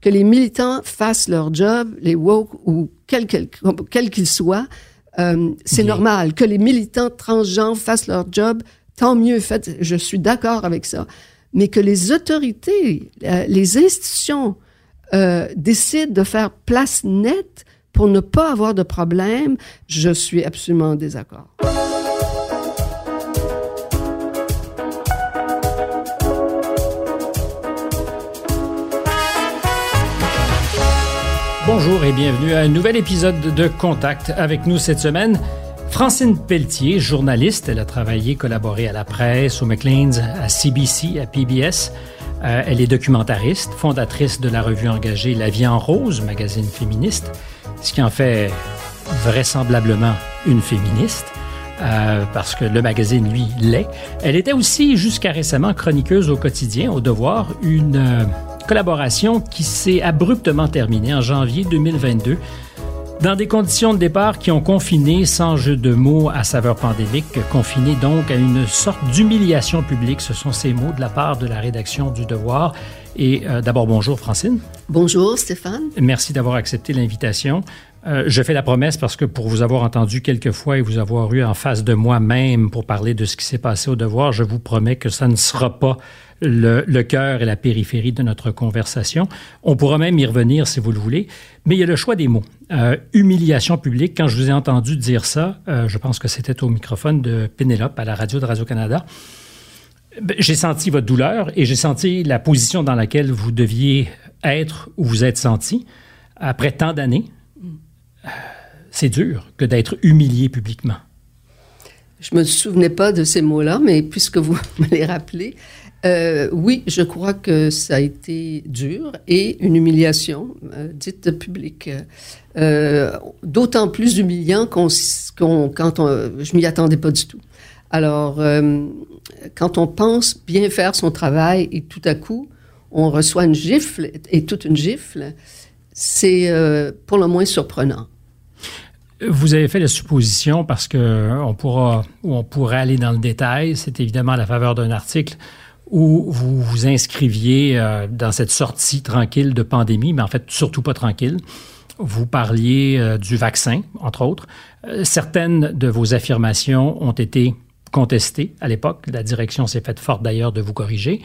que les militants fassent leur job, les woke ou quels qu'ils quel qu'ils soient, euh, c'est normal. Que les militants transgenres fassent leur job, tant mieux. Fait, je suis d'accord avec ça. Mais que les autorités, euh, les institutions euh, décident de faire place nette pour ne pas avoir de problème, je suis absolument en désaccord. Bonjour et bienvenue à un nouvel épisode de Contact. Avec nous cette semaine, Francine Pelletier, journaliste. Elle a travaillé, collaboré à la presse, au Maclean's, à CBC, à PBS. Euh, elle est documentariste, fondatrice de la revue engagée La Vie en Rose, magazine féministe, ce qui en fait vraisemblablement une féministe. Euh, parce que le magazine, lui, l'est. Elle était aussi, jusqu'à récemment, chroniqueuse au quotidien, au devoir, une euh, collaboration qui s'est abruptement terminée en janvier 2022 dans des conditions de départ qui ont confiné, sans jeu de mots à saveur pandémique, confiné donc à une sorte d'humiliation publique. Ce sont ces mots de la part de la rédaction du Devoir. Et euh, d'abord, bonjour Francine. Bonjour Stéphane. Merci d'avoir accepté l'invitation. Euh, je fais la promesse parce que pour vous avoir entendu quelques fois et vous avoir eu en face de moi-même pour parler de ce qui s'est passé au devoir, je vous promets que ça ne sera pas le, cœur et la périphérie de notre conversation. On pourra même y revenir si vous le voulez, mais il y a le choix des mots. Euh, humiliation publique, quand je vous ai entendu dire ça, euh, je pense que c'était au microphone de Pénélope à la radio de Radio-Canada, ben, j'ai senti votre douleur et j'ai senti la position dans laquelle vous deviez être ou vous êtes senti après tant d'années. Euh, c'est dur que d'être humilié publiquement. Je me souvenais pas de ces mots-là, mais puisque vous me les rappelez, euh, oui, je crois que ça a été dur et une humiliation euh, dite publique. Euh, d'autant plus humiliant qu'on, quand on, je m'y attendais pas du tout. Alors, quand on pense bien faire son travail et tout à coup, on reçoit une gifle et toute une gifle, c'est pour le moins surprenant. Vous avez fait la supposition parce que on pourra ou on pourrait aller dans le détail. C'est évidemment à la faveur d'un article où vous vous inscriviez euh, dans cette sortie tranquille de pandémie, mais en fait surtout pas tranquille. Vous parliez euh, du vaccin, entre autres. Euh, certaines de vos affirmations ont été contestées à l'époque. La direction s'est faite forte d'ailleurs de vous corriger.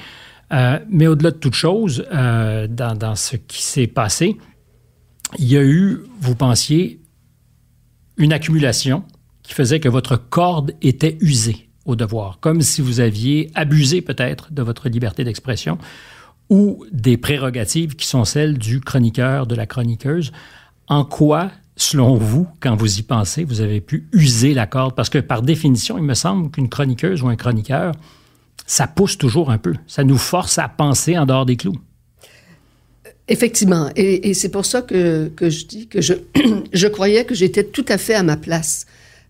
mais au-delà de toute chose, dans, dans ce qui s'est passé, il y a eu, vous pensiez, une accumulation qui faisait que votre corde était usée au devoir, comme si vous aviez abusé peut-être de votre liberté d'expression ou des prérogatives qui sont celles du chroniqueur, de la chroniqueuse. En quoi, selon vous, quand vous y pensez, vous avez pu user la corde? Parce que par définition, il me semble qu'une chroniqueuse ou un chroniqueur, ça pousse toujours un peu. Ça nous force à penser en dehors des clous. Effectivement. Et, c'est pour ça que, je dis que je croyais que j'étais tout à fait à ma place.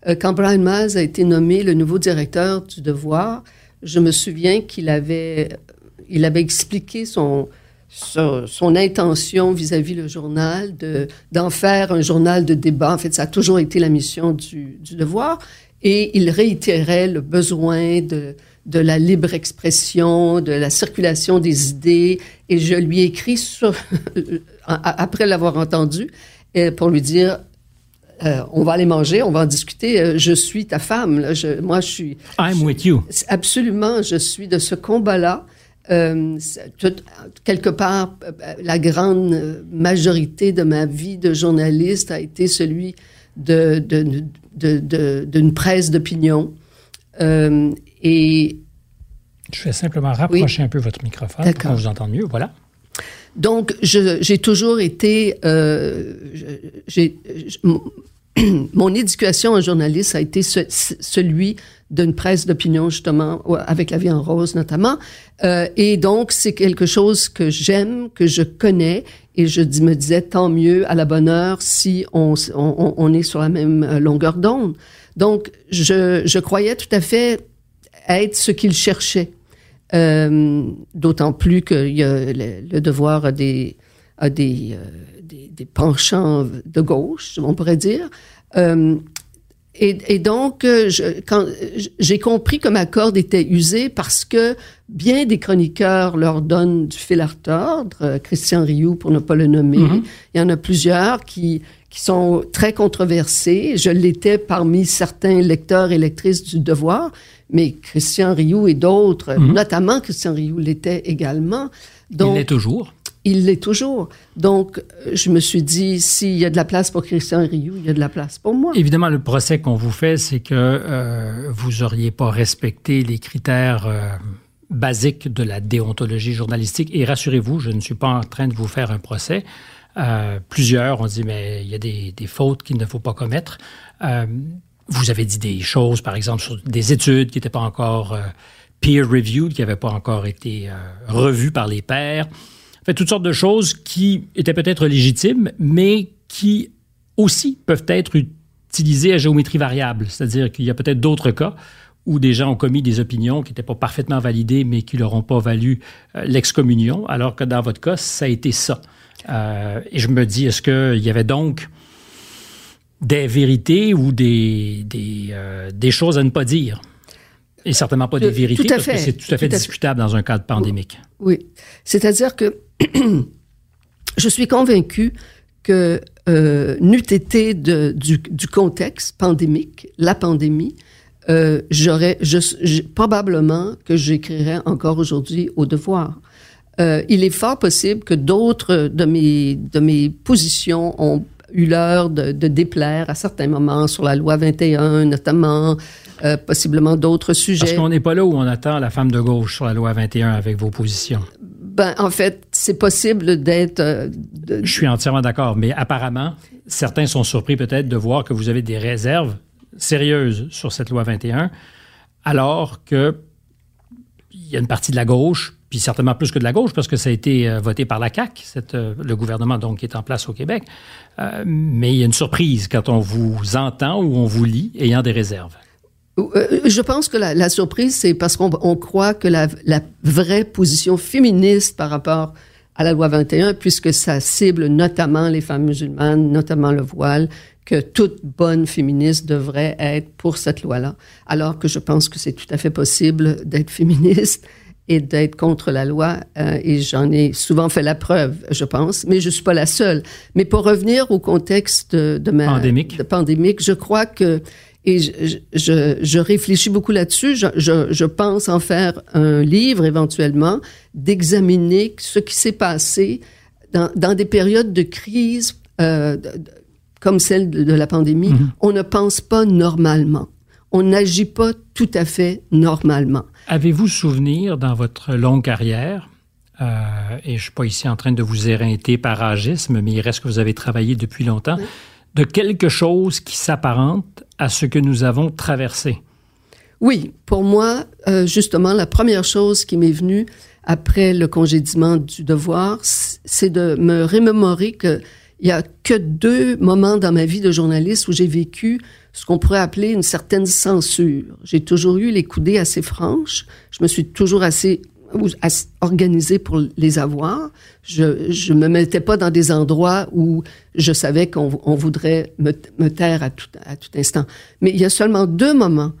Euh, quand Brian Miles a été nommé le nouveau directeur du Devoir, je me souviens qu'il avait, il avait expliqué son, son, intention vis-à-vis le journal de, d'en faire un journal de débat. En fait, ça a toujours été la mission du, du Devoir. Et il réitérait le besoin de, de la libre expression, de la circulation des idées. Et je lui ai écrit après l'avoir entendu euh, pour lui dire euh, on va aller manger, on va en discuter. Euh, je suis ta femme. moi, je suis. I'm with you. Absolument, je suis de ce combat-là. Euh, quelque part, la grande majorité de ma vie de journaliste a été celui de, d'une presse d'opinion. et je vais simplement rapprocher un peu votre microphone pour qu'on vous entende mieux. Voilà. Donc, j'ai toujours été, euh, mon éducation en journaliste a été celui d'une presse d'opinion justement avec la vie en rose notamment. Euh, et donc c'est quelque chose que j'aime que je connais et je me disais tant mieux à la bonne heure si on, est sur la même euh, longueur d'onde. Donc je, je croyais tout à fait être ce qu'il cherchait. Euh, d'autant plus que y a le, devoir a des, a des, euh, des, des, penchants de gauche, on pourrait dire. Euh, Et, donc, euh, quand j'ai compris que ma corde était usée parce que bien des chroniqueurs leur donnent du fil à retordre. Euh, Christian Rioux, pour ne pas le nommer, mm-hmm. il y en a plusieurs qui qui sont très controversés. Je l'étais parmi certains lecteurs et lectrices du Devoir, mais Christian Rioux et d'autres, mm-hmm. notamment Christian Rioux l'était également. Donc, il l'est toujours. Il l'est toujours. Donc, je me suis dit, s'il y a de la place pour Christian Rioux, il y a de la place pour moi. Évidemment, le procès qu'on vous fait, c'est que euh, vous n'auriez pas respecté les critères euh, basiques de la déontologie journalistique. Et rassurez-vous, je ne suis pas en train de vous faire un procès. Euh, plusieurs ont dit, mais il y a des, des fautes qu'il ne faut pas commettre. vous avez dit des choses, par exemple, sur des études qui n'étaient pas encore peer-reviewed, qui n'avaient pas encore été revues par les pairs fait toutes sortes de choses qui étaient peut-être légitimes, mais qui aussi peuvent être utilisées à géométrie variable. C'est-à-dire qu'il y a peut-être d'autres cas où des gens ont commis des opinions qui n'étaient pas parfaitement validées, mais qui leur ont pas valu euh, l'excommunion, alors que dans votre cas, ça a été ça. Euh, et je me dis, est-ce qu'il y avait donc des vérités ou des, des, euh, des choses à ne pas dire? Et certainement pas des vérités, parce que c'est tout à fait discutable dans un cadre pandémique. Oui. C'est-à-dire que je suis convaincu que euh, n'eût été de, du, du, contexte pandémique, la pandémie, euh, j'aurais, je, probablement que j'écrirais encore aujourd'hui au devoir. Euh, il est fort possible que d'autres de mes, de mes positions ont eu l'heure de, de, déplaire à certains moments sur la loi 21, notamment, euh, possiblement d'autres sujets. Parce qu'on n'est pas là où on attend la femme de gauche sur la loi 21 avec vos positions. Ben, en fait, c'est possible d'être. Euh, Je suis entièrement d'accord, mais apparemment, certains sont surpris peut-être de voir que vous avez des réserves sérieuses sur cette loi 21, alors que il y a une partie de la gauche, puis certainement plus que de la gauche, parce que ça a été euh, voté par la CAQ, cette, euh, le gouvernement donc qui est en place au Québec. mais il y a une surprise quand on vous entend ou on vous lit ayant des réserves. Euh, je pense que la, surprise, c'est parce qu'on croit que la, vraie position féministe par rapport à la loi 21, puisque ça cible notamment les femmes musulmanes, notamment le voile, que toute bonne féministe devrait être pour cette loi-là. Alors que je pense que c'est tout à fait possible d'être féministe et d'être contre la loi, euh, et j'en ai souvent fait la preuve, je pense, mais je suis pas la seule. Mais pour revenir au contexte de, ma pandémique. De pandémique, je crois que et je, je, je réfléchis beaucoup là-dessus. Je, je, pense en faire un livre éventuellement, d'examiner ce qui s'est passé dans, dans, des périodes de crise euh, comme celle de, la pandémie. Mm-hmm. On ne pense pas normalement. On n'agit pas tout à fait normalement. Avez-vous souvenir dans votre longue carrière, euh, et je ne suis pas ici en train de vous éreinter par agisme, mais il reste que vous avez travaillé depuis longtemps, de quelque chose qui s'apparente à ce que nous avons traversé. Oui, pour moi, euh, justement, la première chose qui m'est venue après le congédiement du devoir, c'est de me remémorer qu'il n'y a que deux moments dans ma vie de journaliste où j'ai vécu ce qu'on pourrait appeler une certaine censure. J'ai toujours eu les coudées assez franches. Je me suis toujours assez organisée pour les avoir. Je ne me mettais pas dans des endroits où je savais qu'on voudrait me, taire à tout, à tout instant. Mais il y a seulement deux moments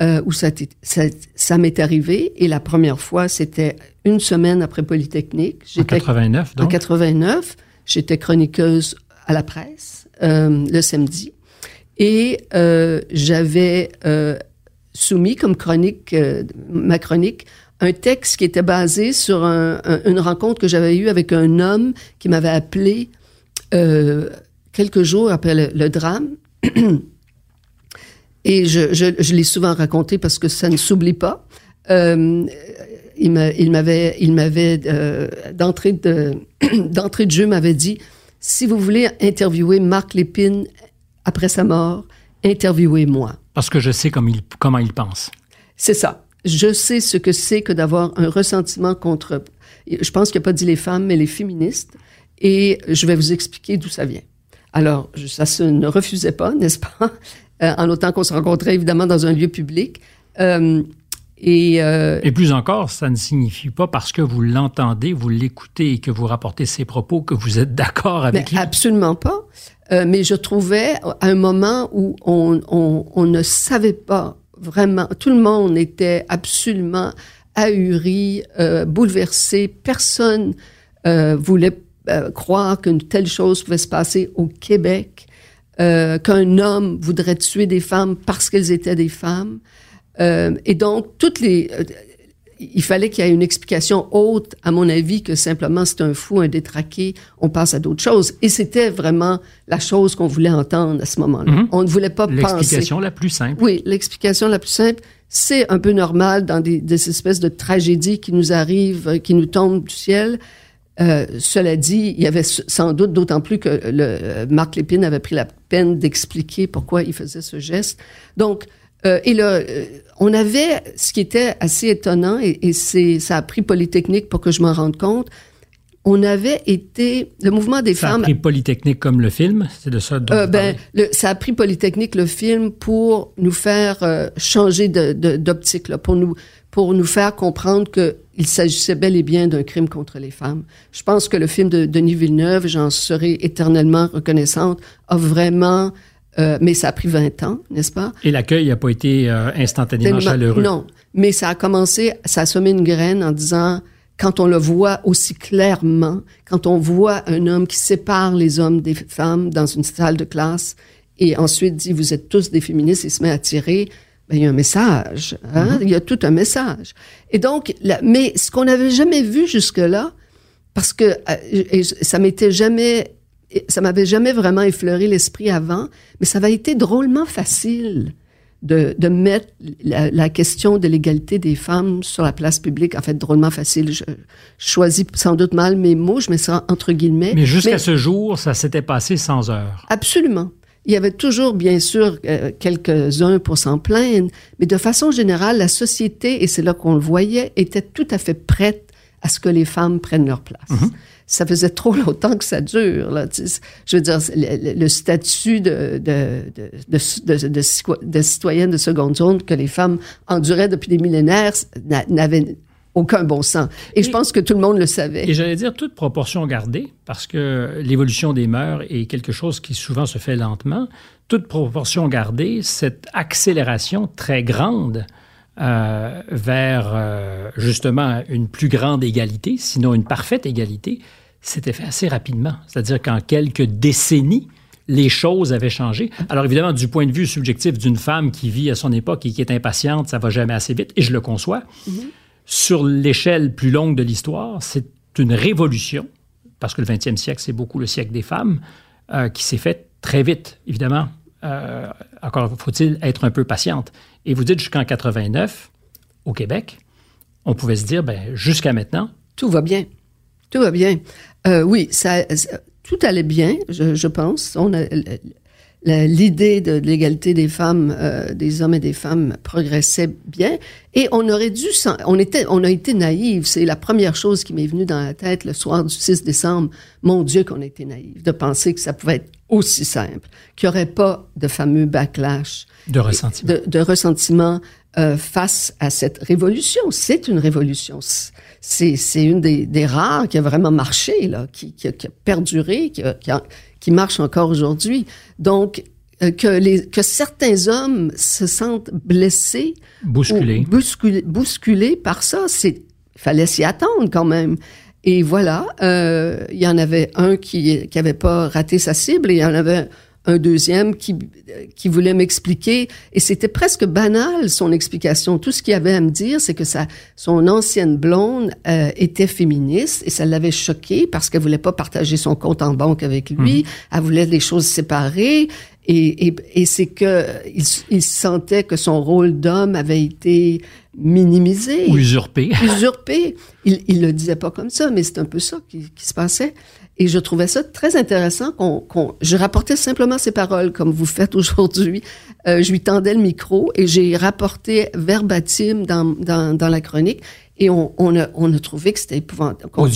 euh, où ça, ça, ça m'est arrivé. Et la première fois, c'était une semaine après Polytechnique. En 89, donc? En 89. J'étais chroniqueuse à la presse euh, le samedi. Et euh, j'avais soumis comme chronique, ma chronique, un texte qui était basé sur un, une rencontre que j'avais eue avec un homme qui m'avait appelé euh, quelques jours après le, drame. Et je, je, je l'ai souvent raconté parce que ça ne s'oublie pas. Euh, il m'avait, il m'avait euh, d'entrée de d'entrée de jeu m'avait dit si vous voulez interviewer Marc Lépine après sa mort, interviewez-moi. Parce que je sais comme il, comment il pense. C'est ça je sais ce que c'est que d'avoir un ressentiment contre, je pense qu'il n'a pas dit les femmes, mais les féministes, et je vais vous expliquer d'où ça vient. Alors, ça se ne refusait pas, n'est-ce pas, euh, en autant qu'on se rencontrait évidemment dans un lieu public. Euh, Et, euh, et plus encore, ça ne signifie pas parce que vous l'entendez, vous l'écoutez et que vous rapportez ses propos que vous êtes d'accord avec lui. Absolument pas. Mais je trouvais à un moment où on, on, on, ne savait pas vraiment, tout le monde était absolument ahuri, euh, bouleversé. Personne euh, voulait euh, croire qu'une telle chose pouvait se passer au Québec, euh, qu'un homme voudrait tuer des femmes parce qu'elles étaient des femmes. Euh, et donc, toutes les... Il fallait qu'il y ait une explication haute, à mon avis, que simplement c'est un fou, un détraqué, on passe à d'autres choses. Et c'était vraiment la chose qu'on voulait entendre à ce moment-là. Mhm. On ne voulait pas penser. L'explication la plus simple. Oui, l'explication la plus simple, c'est un peu normal dans des, des espèces de tragédies qui nous arrivent, euh, qui nous tombent du ciel. Euh, cela dit, il y avait sans doute, d'autant plus que le, euh, Marc Lépine avait pris la peine d'expliquer pourquoi il faisait ce geste. Donc, euh, et là, euh, on avait ce qui était assez étonnant, et, et c'est, ça a pris Polytechnique pour que je m'en rende compte. On avait été, le mouvement des Ça a femmes pris Polytechnique comme le film, c'est de ça dont euh, ben, le, ça a pris Polytechnique le film pour nous faire euh, changer de, de- d'optique, là, pour nous pour nous faire comprendre que il s'agissait bel et bien d'un crime contre les femmes. Je pense que le film de Denis Villeneuve, j'en serai éternellement reconnaissante, a vraiment, euh, mais ça a pris 20 ans, n'est-ce pas? Et l'accueil n'a pas été euh, instantanément Tellement- chaleureux. Non, mais ça a commencé, ça a semé une graine en disant, quand on le voit aussi clairement, quand on voit un homme qui sépare les hommes des femmes dans une salle de classe et ensuite dit, vous êtes tous des féministes et se met à tirer, ben, il y a un message, hein? il y a tout un message. Et donc, la- mais ce qu'on n'avait jamais vu jusque-là, parce que euh, et ça m'était jamais, ça m'avait jamais vraiment effleuré l'esprit avant, mais ça avait été drôlement facile de, de mettre la, la question de l'égalité des femmes sur la place publique. En fait, drôlement facile. Je, je choisis sans doute mal mes mots, je mets ça entre guillemets. Mais jusqu'à ce jour, ça s'était passé sans heure. Absolument. Il y avait toujours, bien sûr, euh, quelques-uns pour s'en plaindre, mais de façon générale, la société, et c'est là qu'on le voyait, était tout à fait prête à ce que les femmes prennent leur place. Ça faisait trop longtemps que ça dure. Là. Je veux dire, le, le statut de, de, de, de, de, de citoy- de citoyenne de seconde zone que les femmes enduraient depuis des millénaires n'a- n'avait aucun bon sens. Et, je pense que tout le monde le savait. Et j'allais dire toute proportion gardée, parce que l'évolution des mœurs est quelque chose qui souvent se fait lentement. Toute proportion gardée, cette accélération très grande euh, vers euh, justement une plus grande égalité, sinon une parfaite égalité, s'était fait assez rapidement. C'est-à-dire qu'en quelques décennies, les choses avaient changé. Alors évidemment, du point de vue subjectif d'une femme qui vit à son époque et qui est impatiente, ça va jamais assez vite, et je le conçois. Sur l'échelle plus longue de l'histoire, c'est une révolution, parce que le 20e siècle, c'est beaucoup le siècle des femmes, euh, qui s'est faite très vite, évidemment. Euh, encore faut-il être un peu patiente. Et vous dites jusqu'en 89, au Québec, on pouvait se dire, ben, jusqu'à maintenant, Tout va bien. Tout va bien. Euh, oui, ça, ça- tout allait bien, je, je pense. On a- L'idée de l'égalité des femmes, euh, des hommes et des femmes progressait bien. Et on aurait dû, on était, on a été naïfs. C'est la première chose qui m'est venue dans la tête le soir du 6 décembre. Mon Dieu, qu'on a été naïfs de penser que ça pouvait être aussi simple, qu'il n'y aurait pas de fameux backlash de ressentiment. de, de ressentiment euh, face à cette révolution. C'est une révolution. C'est, c'est une des, des rares qui a vraiment marché, là, qui, qui, a, qui a perduré, qui, a- qui, a- qui marche encore aujourd'hui. Donc, euh, que, les, que certains hommes se sentent blessés, Bousculé. ou bousculés, bousculés par ça, c'est fallait s'y attendre quand même. Et voilà, euh, il y en avait un qui qui avait pas raté sa cible et il y en avait un deuxième qui qui voulait m'expliquer et c'était presque banal son explication. Tout ce qu'il avait à me dire, c'est que sa son ancienne blonde euh, était féministe et ça l'avait choqué parce qu'elle voulait pas partager son compte en banque avec lui. Elle voulait les choses séparées et, et, et c'est que il, il sentait que son rôle d'homme avait été minimisé Ou usurpé. usurpé. Il, il le disait pas comme ça, mais c'est un peu ça qui, qui se passait. Et je trouvais ça très intéressant qu'on, qu'on- je rapportais simplement ses paroles comme vous faites aujourd'hui. Euh, je lui tendais le micro et j'ai rapporté verbatim dans, dans, dans la chronique et on, on, a, on a trouvé que c'était épouvantable. que,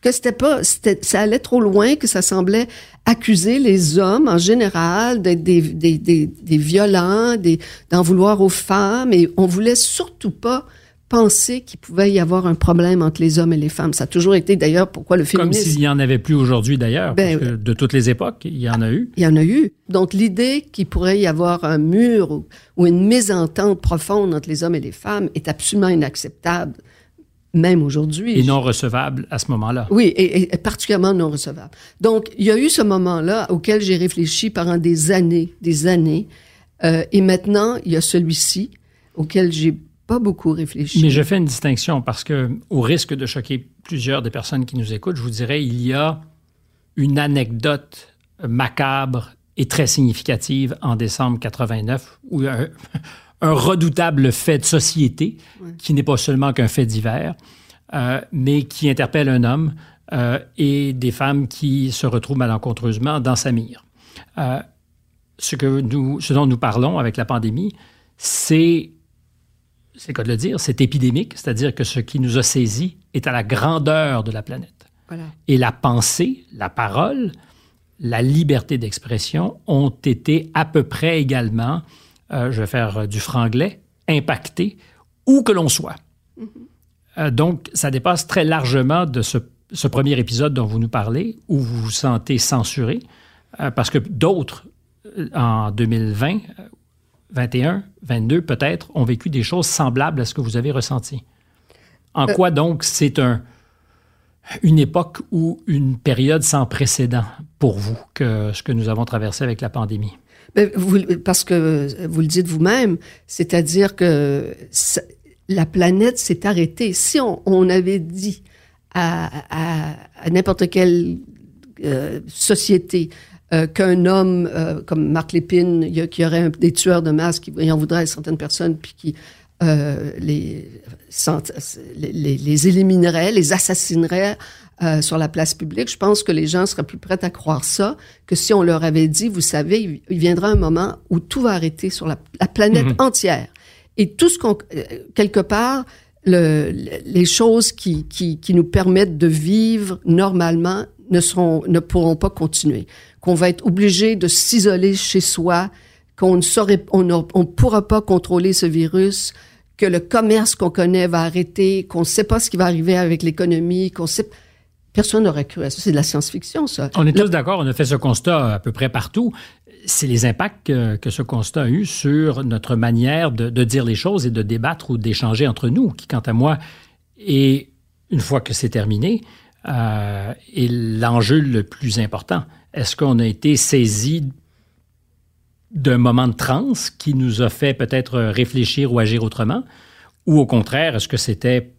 que c'était pas, c'était, ça allait trop loin, que ça semblait accuser les hommes en général d'être des, des, des, des violents, des, d'en vouloir aux femmes et on voulait surtout pas pensé qu'il pouvait y avoir un problème entre les hommes et les femmes. Ça a toujours été d'ailleurs pourquoi le féminisme... Comme s'il n'y en avait plus aujourd'hui d'ailleurs, ben, parce que de toutes les époques, il y en a eu. Il y en a eu. Donc l'idée qu'il pourrait y avoir un mur ou, ou, une mésentente profonde entre les hommes et les femmes est absolument inacceptable, même aujourd'hui. Et non recevable à ce moment-là. Oui, et, et, particulièrement non recevable. Donc il y a eu ce moment-là auquel j'ai réfléchi pendant des années, des années, euh, et maintenant il y a celui-ci auquel j'ai pas beaucoup réfléchi. Mais je fais une distinction parce que, au risque de choquer plusieurs des personnes qui nous écoutent, je vous dirais, il y a une anecdote macabre et très significative en décembre 89 où un, un redoutable fait de société ouais. qui n'est pas seulement qu'un fait divers, euh, mais qui interpelle un homme euh, et des femmes qui se retrouvent malencontreusement dans sa mire. Euh, ce, que nous, ce dont nous parlons avec la pandémie, c'est c'est le cas de le dire, c'est épidémique, c'est-à-dire que ce qui nous a saisis est à la grandeur de la planète. Voilà. Et la pensée, la parole, la liberté d'expression ont été à peu près également, euh, je vais faire du franglais, impactées où que l'on soit. Mm -hmm. euh, donc, ça dépasse très largement de ce, ce, premier épisode dont vous nous parlez, où vous vous sentez censuré, euh, parce que d'autres, euh, en 2020, 21, 22 peut-être, ont vécu des choses semblables à ce que vous avez ressenti. En euh, quoi donc c'est un, une époque ou une période sans précédent pour vous que ce que nous avons traversé avec la pandémie? Ben, vous, parce que vous le dites vous-même, c'est-à-dire que la planète s'est arrêtée. Si on, on avait dit à, à, à n'importe quelle euh, société, euh, qu'un homme euh, comme Marc Lépine, il y, aurait un, des tueurs de masse qui en voudraient à certaines personnes, puis qui euh, les, les, les, éliminerait, les assassinerait sur la place publique. Je pense que les gens seraient plus prêts à croire ça que si on leur avait dit, vous savez, il viendra un moment où tout va arrêter sur la, la planète -hmm. entière. Et tout ce qu'on, quelque part, le, les choses qui, qui, qui nous permettent de vivre normalement ne seront, ne pourront pas continuer qu'on va être obligé de s'isoler chez soi, qu'on ne saurait, on ne on pourra pas contrôler ce virus, que le commerce qu'on connaît va arrêter, qu'on ne sait pas ce qui va arriver avec l'économie, qu'on sait. Personne n'aurait cru à ça. C'est de la science-fiction, ça. On est le... tous d'accord. On a fait ce constat à peu près partout. C'est les impacts que, ce constat a eu sur notre manière de, de dire les choses et de débattre ou d'échanger entre nous, qui, quant à moi, est, une fois que c'est terminé, euh, est l'enjeu le plus important. Est-ce qu'on a été saisi d'un moment de transe qui nous a fait peut-être réfléchir ou agir autrement? Ou au contraire, est-ce que c'était,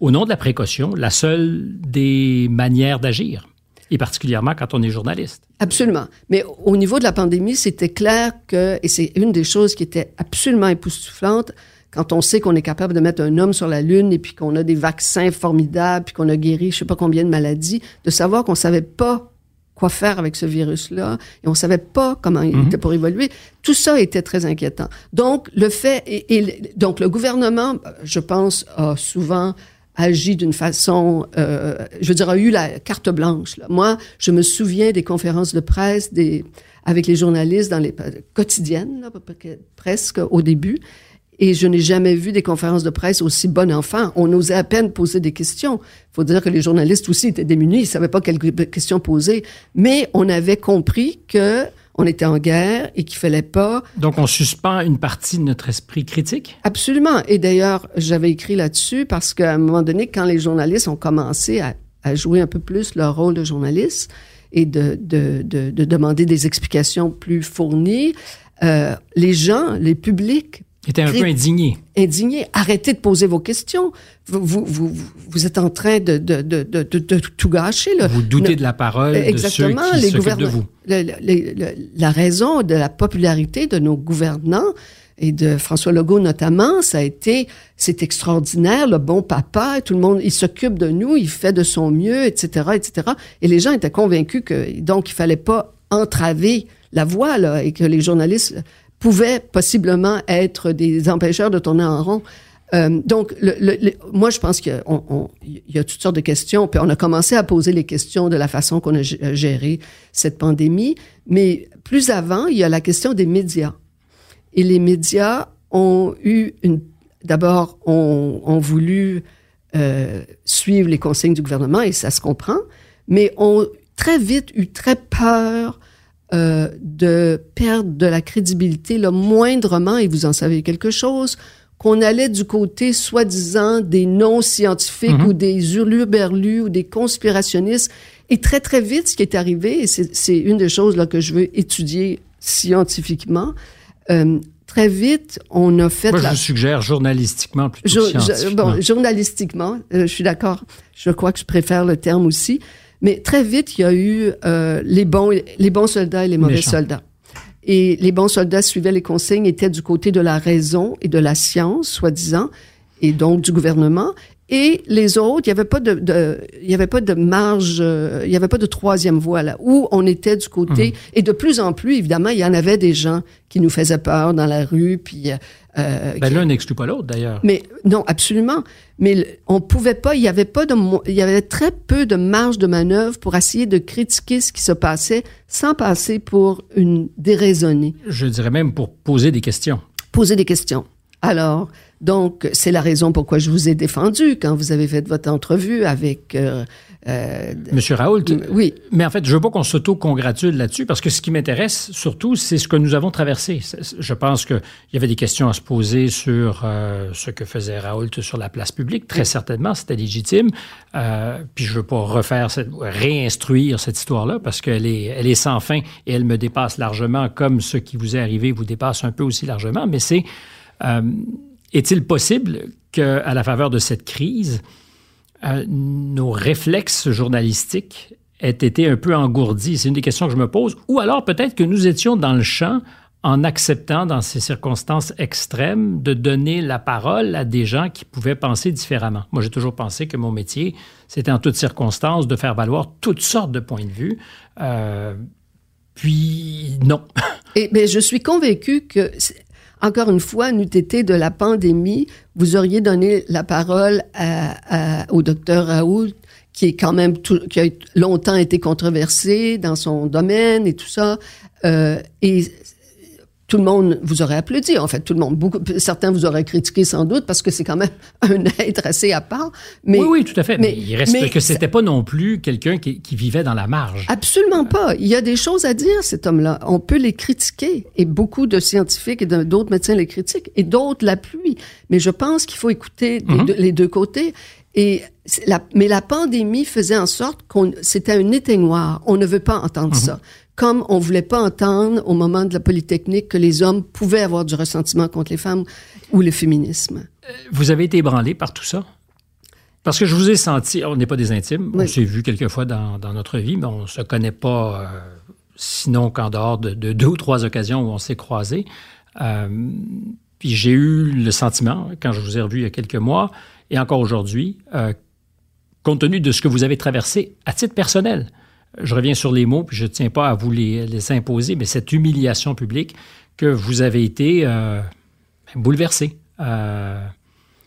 au nom de la précaution, la seule des manières d'agir? Et particulièrement quand on est journaliste. Absolument. Mais au niveau de la pandémie, c'était clair que, et c'est une des choses qui était absolument époustouflante, quand on sait qu'on est capable de mettre un homme sur la Lune et puis qu'on a des vaccins formidables, puis qu'on a guéri je sais pas combien de maladies, de savoir qu'on savait pas quoi faire avec ce virus-là, et on savait pas comment il mm -hmm. était pour évoluer. Tout ça était très inquiétant. Donc, le fait, et, et donc le gouvernement, je pense, a souvent agi d'une façon, euh, je veux dire, a eu la carte blanche. Là. Moi, je me souviens des conférences de presse des, avec les journalistes dans les quotidiennes, là, presque au début, et je n'ai jamais vu des conférences de presse aussi bon enfant. On osait à peine poser des questions. Il faut dire que les journalistes aussi étaient démunis, ils savaient pas quelles questions poser. Mais on avait compris que on était en guerre et qu'il fallait pas. Donc, on suspend une partie de notre esprit critique? Absolument. Et d'ailleurs, j'avais écrit là-dessus parce qu'à un moment donné, quand les journalistes ont commencé à, à, jouer un peu plus leur rôle de journaliste et de, de, de, de demander des explications plus fournies, euh, les gens, les publics était un peu indigné. Indigné. Arrêtez de poser vos questions. Vous, vous, vous, êtes en train de, de, de, de, de tout gâcher. Là. Vous doutez de la parole Exactement, de ceux qui s'occupent de vous. Le, le, le, la raison de la popularité de nos gouvernants et de François Legault notamment, ça a été, c'est extraordinaire, le bon papa, tout le monde, il s'occupe de nous, il fait de son mieux, etc., etc. Et les gens étaient convaincus que, donc, il fallait pas entraver la voie, là, et que les journalistes pouvaient possiblement être des empêcheurs de tourner en rond. Euh, donc, le, le, moi, je pense qu'il y a toutes sortes de questions. Puis on a commencé à poser les questions de la façon qu'on a géré cette pandémie. Mais plus avant, il y a la question des médias. Et les médias ont eu une, d'abord, ont, voulu euh, suivre les consignes du gouvernement, et ça se comprend, mais ont très vite eu très peur euh, de perdre de la crédibilité, le moindrement, et vous en savez quelque chose, qu'on allait du côté soi-disant des non-scientifiques mm-hmm. ou des hurluberlus ou des conspirationnistes. Et très, très vite, ce qui est arrivé, et c'est une des choses là, que je veux étudier scientifiquement, euh, très vite, on a fait... Moi, je suggère journalistiquement plutôt scientifiquement. bon, journalistiquement, euh, je suis d'accord. Je crois que je préfère le terme aussi. Mais très vite, il y a eu euh, les, bons, les bons soldats et les mauvais soldats. Et les bons soldats suivaient les consignes, étaient du côté de la raison et de la science, soi-disant, et donc du gouvernement. Et les autres, il n'y avait pas de, de, il y avait pas de marge, euh, il n'y avait pas de troisième voie là, où on était du côté. Mmh. Et de plus en plus, évidemment, il y en avait des gens qui nous faisaient peur dans la rue, puis. Euh, ben, l'un n'exclut pas l'autre, d'ailleurs. Mais non, absolument. Mais on pouvait pas, il y avait pas de, il y avait très peu de marge de manœuvre pour essayer de critiquer ce qui se passait sans passer pour une déraisonnée. Je dirais même pour poser des questions. Poser des questions. Alors, donc, c'est la raison pourquoi je vous ai défendu quand vous avez fait votre entrevue avec... Euh, euh, Monsieur Raoult. Oui. Mais en fait, je veux pas qu'on s'auto-congratule là-dessus parce que ce qui m'intéresse surtout, c'est ce que nous avons traversé. Je pense qu'il y avait des questions à se poser sur euh, ce que faisait Raoult sur la place publique. Très certainement, c'était légitime. puis je veux pas refaire, cette, réinstruire cette histoire-là parce qu'elle est, elle est sans fin et elle me dépasse largement comme ce qui vous est arrivé vous dépasse un peu aussi largement. Mais c'est euh, est-il possible qu'à la faveur de cette crise, euh, nos réflexes journalistiques aient été un peu engourdis? C'est une des questions que je me pose. Ou alors peut-être que nous étions dans le champ en acceptant, dans ces circonstances extrêmes, de donner la parole à des gens qui pouvaient penser différemment. Moi, j'ai toujours pensé que mon métier, c'était en toutes circonstances de faire valoir toutes sortes de points de vue. Euh, puis, non. Et, mais je suis convaincu que encore une fois, n'eût été de la pandémie, vous auriez donné la parole au docteur Raoult, qui est quand même qui a longtemps été controversé dans son domaine et tout ça. Euh, tout le monde vous aurait applaudi. En fait, tout le monde, beaucoup, certains vous auraient critiqué sans doute parce que c'est quand même un être assez à part. Mais, oui, oui, tout à fait. Mais, il reste que c'était pas non plus quelqu'un qui, vivait dans la marge. Absolument pas. Il y a des choses à dire, cet homme-là. On peut les critiquer et beaucoup de scientifiques et d'autres médecins les critiquent et d'autres l'appuient. Mais je pense qu'il faut écouter mhm. les deux côtés. Et la, mais la pandémie faisait en sorte qu'on c'était un éteignoir. On ne veut pas entendre mhm. ça comme on voulait pas entendre au moment de la Polytechnique que les hommes pouvaient avoir du ressentiment contre les femmes ou le féminisme. Euh, vous avez été ébranlé par tout ça? Parce que je vous ai senti, on n'est pas des intimes, on s'est vu quelquefois dans, dans, notre vie, mais on ne se connaît pas, euh, sinon qu'en dehors de, deux ou trois occasions où on s'est croisés. Euh, puis j'ai eu le sentiment, quand je vous ai revu il y a quelques mois, et encore aujourd'hui, compte tenu de ce que vous avez traversé à titre personnel, je reviens sur les mots, puis je ne tiens pas à vous les, imposer, mais cette humiliation publique que vous avez été euh, bouleversé, euh,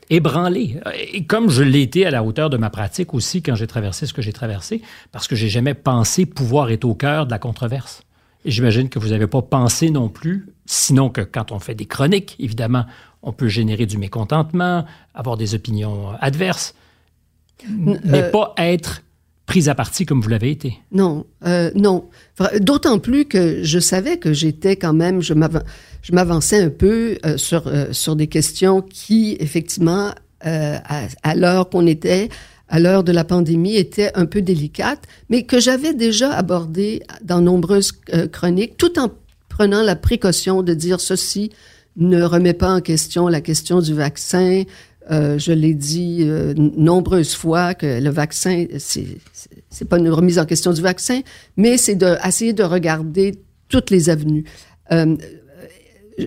ébranlé. Et comme je l'ai été à la hauteur de ma pratique aussi quand j'ai traversé ce que j'ai traversé, parce que j'ai jamais pensé pouvoir être au cœur de la controverse. Et j'imagine que vous n'avez pas pensé non plus, sinon que quand on fait des chroniques, évidemment, on peut générer du mécontentement, avoir des opinions adverses, mais euh, pas être prise à partie comme vous l'avez été? Non, euh, non. D'autant plus que je savais que j'étais quand même, je m'avançais un peu euh, sur, euh, sur des questions qui, effectivement, à, l'heure qu'on était, à l'heure de la pandémie, étaient un peu délicates, mais que j'avais déjà abordées dans nombreuses chroniques, tout en prenant la précaution de dire ceci ne remet pas en question la question du vaccin, euh, je l'ai dit euh, nombreuses fois que le vaccin, c'est pas une remise en question du vaccin, mais c'est d'essayer de, de regarder toutes les avenues. Euh,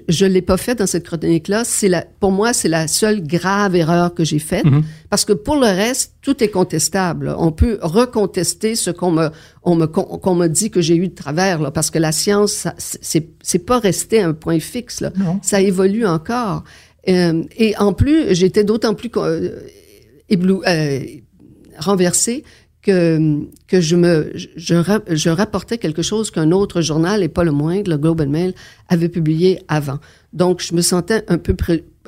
je l'ai pas fait dans cette chronique-là. C'est la, pour moi, c'est la seule grave erreur que j'ai faite, mm-hmm. parce que pour le reste, tout est contestable. On peut recontester ce qu'on me, on me, qu'on me dit que j'ai eu de travers, là, parce que la science, c'est, c'est pas resté un point fixe. Là. Ça évolue encore. Euh, et en plus, j'étais d'autant plus euh, éblou, euh, renversée que, que je me je, je rapportais quelque chose qu'un autre journal, et pas le moindre, le Globe and Mail, avait publié avant. Donc, je me sentais un peu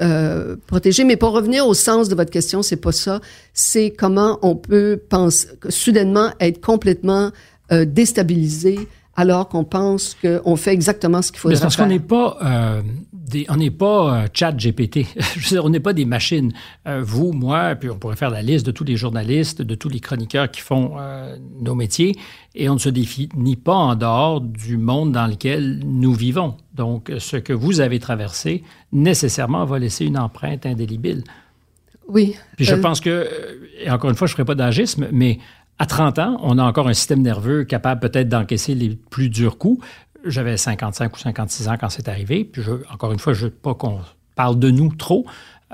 euh, protéger. Mais pour revenir au sens de votre question, c'est pas ça. C'est comment on peut penser, soudainement être complètement euh, déstabilisé alors qu'on pense qu'on fait exactement ce qu'il faut faire. Parce qu'on n'est pas, euh, des, on n'est pas euh, chat GPT. Je veux dire, on n'est pas des machines. Euh, vous, moi, puis on pourrait faire la liste de tous les journalistes, de tous les chroniqueurs qui font euh, nos métiers, et on ne se définit pas en dehors du monde dans lequel nous vivons. Donc, ce que vous avez traversé, nécessairement, va laisser une empreinte indélébile. Oui. Puis je pense que, et encore une fois, je ne ferai pas d'agisme, mais à 30 ans, on a encore un système nerveux capable peut-être d'encaisser les plus durs coups. J'avais 55 ou 56 ans quand c'est arrivé. Puis je, encore une fois, je veux pas qu'on parle de nous trop,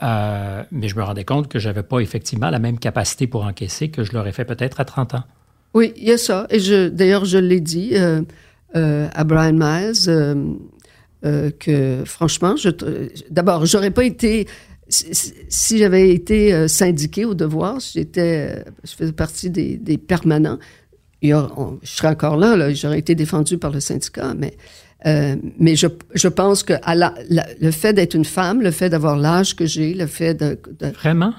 euh, mais je me rendais compte que je n'avais pas effectivement la même capacité pour encaisser que je l'aurais fait peut-être à 30 ans. Oui, il y a ça. Et je, d'ailleurs, je l'ai dit euh, euh, à Brian Miles que franchement, je, d'abord, j'aurais pas été si j'avais été syndiqué au devoir, j'étais, je faisais partie des permanents, je serais encore là, là j'aurais été défendu par le syndicat, mais, euh, mais je, je pense que à la, le fait d'être une femme, le fait d'avoir l'âge que j'ai, le fait de, de, Vraiment?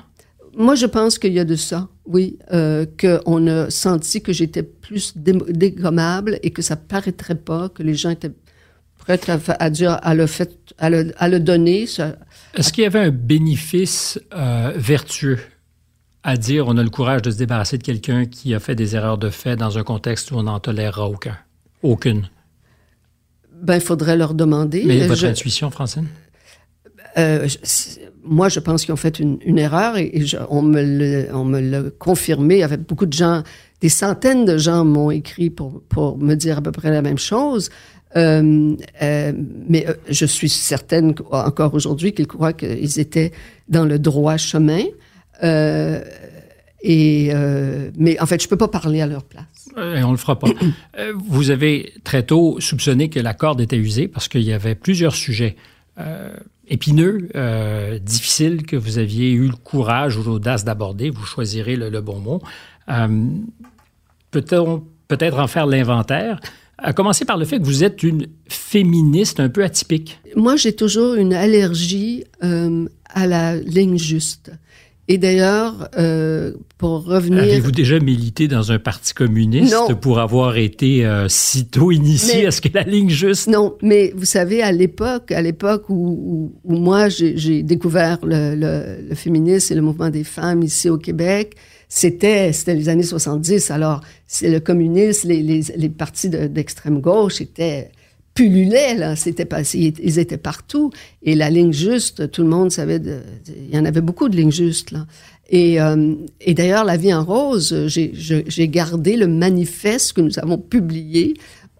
Moi, je pense qu'il y a de ça, oui, euh, qu'on a senti que j'étais plus dégommable et que ça paraîtrait pas, que les gens étaient prêts à, à dire, à le, fait, à le, à le donner. Est-ce qu'il y avait un bénéfice euh, vertueux? À dire on a le courage de se débarrasser de quelqu'un qui a fait des erreurs de fait dans un contexte où on n'en tolérera aucun, aucune? Ben, il faudrait leur demander. Mais votre je, intuition, Francine? Euh, je, moi, je pense qu'ils ont fait une, une erreur et, et je, on me l'a confirmé avec beaucoup de gens. Des centaines de gens m'ont écrit pour, pour me dire à peu près la même chose. Euh, euh, mais je suis certaine encore aujourd'hui qu'ils croient qu'ils étaient dans le droit chemin. Euh, et euh, mais en fait, je peux pas parler à leur place. Et on le fera pas. Vous avez très tôt soupçonné que la corde était usée parce qu'il y avait plusieurs sujets épineux, difficiles que vous aviez eu le courage ou l'audace d'aborder. Vous choisirez le, le bon mot. Peut-on peut-être en faire l'inventaire? À commencer par le fait que vous êtes une féministe un peu atypique. Moi, j'ai toujours une allergie euh, à la ligne juste. Et d'ailleurs, euh, pour revenir... Avez-vous déjà milité dans un parti communiste non. pour avoir été euh, si tôt initié mais, à ce que la ligne juste... Non, mais vous savez, à l'époque, à l'époque où, où, où moi, j'ai découvert le, le, le, féminisme et le mouvement des femmes ici au Québec, c'était c'était les années 70. Alors, c'est le communisme, les, les, les partis d'extrême gauche étaient pullulaient, là. C'était pas, ils étaient partout. Et la ligne juste, tout le monde savait, de, il y en avait beaucoup de lignes justes, là. Et, euh, et d'ailleurs, La vie en rose, j'ai gardé le manifeste que nous avons publié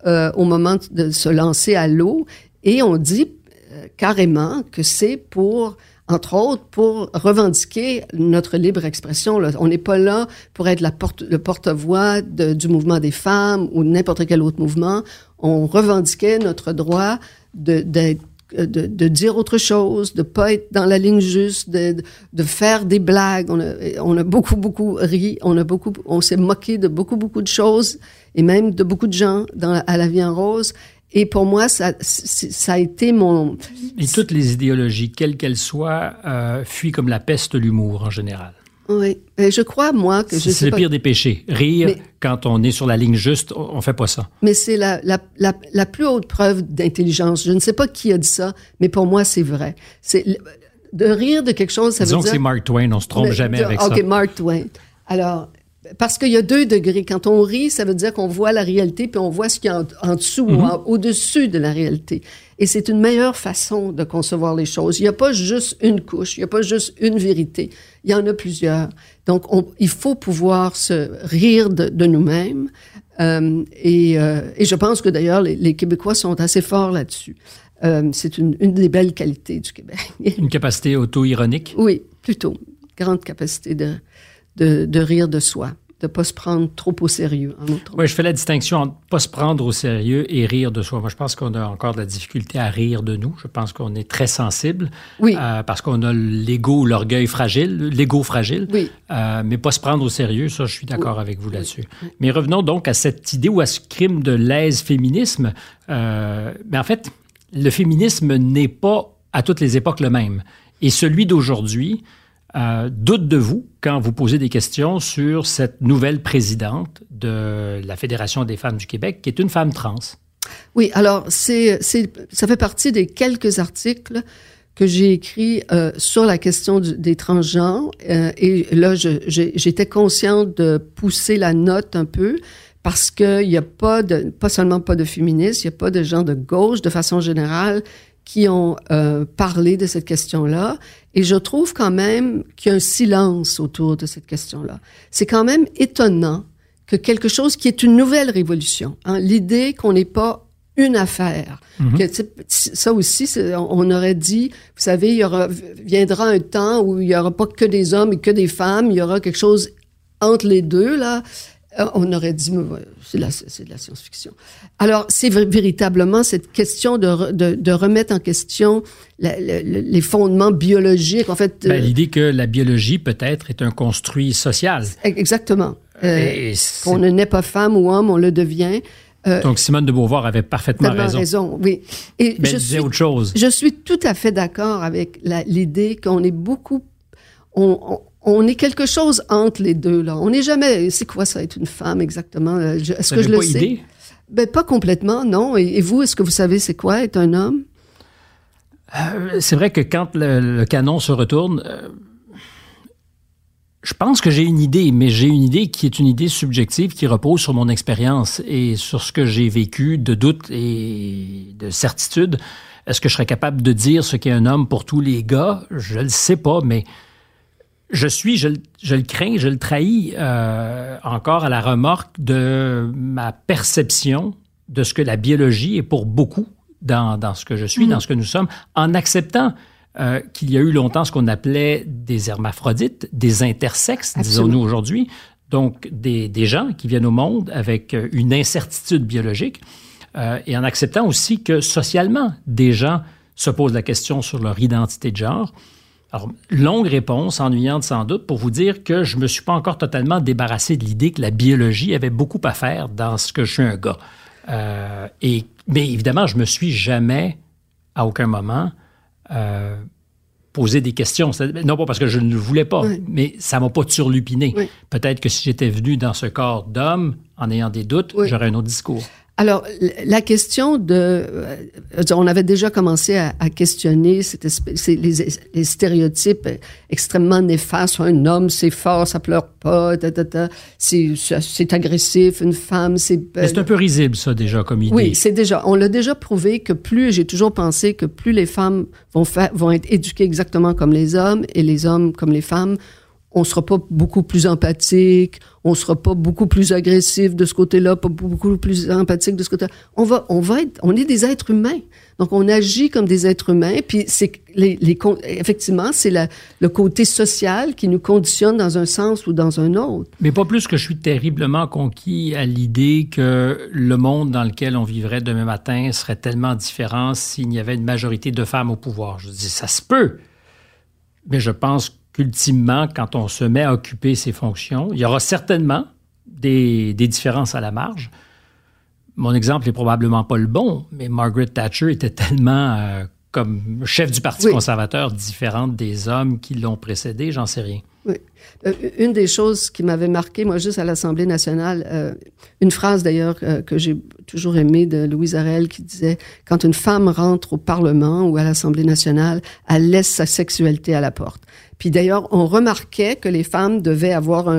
euh, au moment de se lancer à l'eau. Et on dit euh, carrément que c'est pour entre autres pour revendiquer notre libre expression. On n'est pas là pour être le porte-voix du mouvement des femmes ou n'importe quel autre mouvement. On revendiquait notre droit de, de dire autre chose, de pas être dans la ligne juste, de, faire des blagues. On a, beaucoup, beaucoup ri, on a beaucoup, on s'est moqué de beaucoup, beaucoup de choses et même de beaucoup de gens à la vie en rose. Et pour moi, ça, ça a été mon... Et toutes les idéologies, quelles qu'elles soient, euh, fuient comme la peste l'humour en général. Oui, et je crois, moi, que je C'est le pas... pire des péchés. Rire, mais, quand on est sur la ligne juste, on fait pas ça. Mais c'est la, la, la, la, plus haute preuve d'intelligence. Je ne sais pas qui a dit ça, mais pour moi, c'est vrai. C'est de rire de quelque chose, ça Disons veut dire... que c'est Mark Twain, on se trompe mais, jamais de, avec okay, ça. OK, Mark Twain. Alors, parce qu'il y a deux degrés. Quand on rit, ça veut dire qu'on voit la réalité, puis on voit ce qu'il y a en, en dessous mm -hmm. ou au-dessus de la réalité. Et c'est une meilleure façon de concevoir les choses. Il n'y a pas juste une couche, il n'y a pas juste une vérité. Il y en a plusieurs. Donc, on, il faut pouvoir se rire de, de nous-mêmes. Euh, et, euh, et, je pense que d'ailleurs, les, les, Québécois sont assez forts là-dessus. Euh, c'est une, une, des belles qualités du Québec. une capacité auto-ironique? Oui, plutôt. Grande capacité de, de, de rire de soi de pas se prendre trop au sérieux. En autre oui, je fais la distinction entre pas se prendre au sérieux et rire de soi. Moi, je pense qu'on a encore de la difficulté à rire de nous. Je pense qu'on est très sensible. Oui. Euh, parce qu'on a l'ego, l'orgueil fragile, l'ego fragile. Oui. Euh, mais pas se prendre au sérieux, ça, je suis d'accord oui. avec vous là-dessus. Oui. Mais revenons donc à cette idée ou à ce crime de l'aise-féminisme. Euh, mais en fait, le féminisme n'est pas à toutes les époques le même. et celui d'aujourd'hui euh, doute de vous quand vous posez des questions sur cette nouvelle présidente de la Fédération des femmes du Québec, qui est une femme trans. Oui, alors c'est, ça fait partie des quelques articles que j'ai écrits euh, sur la question des transgenres. Euh, et là, j'étais consciente de pousser la note un peu parce qu'il n'y a pas pas seulement pas de féministes, il n'y a pas de gens de gauche de façon générale qui ont euh, parlé de cette question-là. Et je trouve quand même qu'il y a un silence autour de cette question-là. C'est quand même étonnant que quelque chose qui est une nouvelle révolution, hein, l'idée qu'on n'est pas une affaire. Mhm. que, ça aussi, on aurait dit, vous savez, il y aura, viendra un temps où il y aura pas que des hommes et que des femmes, il y aura quelque chose entre les deux, là. Euh, on aurait dit, c'est de la, la science-fiction. Alors, c'est véritablement cette question de, de, de, remettre en question les fondements biologiques. En fait, ben, l'idée que la biologie peut-être est un construit social. Exactement. Euh, qu'on ne naît pas femme ou homme, on le devient. Euh, Donc Simone de Beauvoir avait parfaitement raison. raison. Oui. Et Mais je disait autre chose. Je suis tout à fait d'accord avec l'idée qu'on est beaucoup, on, on est quelque chose entre les deux là. On n'est jamais. C'est quoi ça être une femme exactement? Est-ce que je le sais? Ben pas complètement, non. Et, vous, est-ce que vous savez c'est quoi être un homme? Euh, C'est vrai que quand le, canon se retourne. Euh, je pense que j'ai une idée, mais j'ai une idée qui est une idée subjective qui repose sur mon expérience et sur ce que j'ai vécu de doute et de certitude. Est-ce que je serais capable de dire ce qu'est un homme pour tous les gars? Je ne le sais pas, mais je suis, je, le crains, je le trahis euh, encore à la remorque de ma perception de ce que la biologie est pour beaucoup dans, dans ce que je suis, dans mm. ce que nous sommes, en acceptant euh, qu'il y a eu longtemps ce qu'on appelait des hermaphrodites, des intersexes, disons-nous aujourd'hui, donc des, des, gens qui viennent au monde avec une incertitude biologique, euh, et en acceptant aussi que socialement, des gens se posent la question sur leur identité de genre. Alors, longue réponse, ennuyante sans doute, pour vous dire que je ne me suis pas encore totalement débarrassé de l'idée que la biologie avait beaucoup à faire dans ce que je suis un gars. Euh, et, mais évidemment, je me suis jamais, à aucun moment, euh, posé des questions. Non pas parce que je ne le voulais pas, mais ça m'a pas turlupiné. Peut-être que si j'étais venu dans ce corps d'homme, en ayant des doutes, j'aurais un autre discours. Alors, la question de... Euh, on avait déjà commencé à, questionner cette les, stéréotypes extrêmement néfastes. Un homme, c'est fort, ça pleure pas, c'est agressif. Une femme, c'est... c'est un peu risible, ça, déjà, comme idée. Oui, c'est déjà... On l'a déjà prouvé que plus... J'ai toujours pensé que plus les femmes vont, faire, vont être éduquées exactement comme les hommes et les hommes comme les femmes, on sera pas beaucoup plus empathique, on sera pas beaucoup plus agressif de ce côté-là, pas beaucoup plus empathique de ce côté-là. On va, on va être, on est des êtres humains. Donc, on agit comme des êtres humains. Puis, c'est les, effectivement, c'est le côté social qui nous conditionne dans un sens ou dans un autre. Mais pas plus que je suis terriblement conquis à l'idée que le monde dans lequel on vivrait demain matin serait tellement différent s'il y avait une majorité de femmes au pouvoir. Je dis, ça se peut. Mais je pense qu'ultimement, quand on se met à occuper ces fonctions, il y aura certainement des, différences à la marge. Mon exemple n'est probablement pas le bon, mais Margaret Thatcher était tellement euh, comme chef du Parti conservateur différente des hommes qui l'ont précédé, j'en sais rien. Oui. Euh, une des choses qui m'avait marqué, moi, juste à l'Assemblée nationale, euh, une phrase d'ailleurs que j'ai toujours aimée de Louise Arel qui disait Quand une femme rentre au Parlement ou à l'Assemblée nationale, elle laisse sa sexualité à la porte. Puis d'ailleurs, on remarquait que les femmes devaient avoir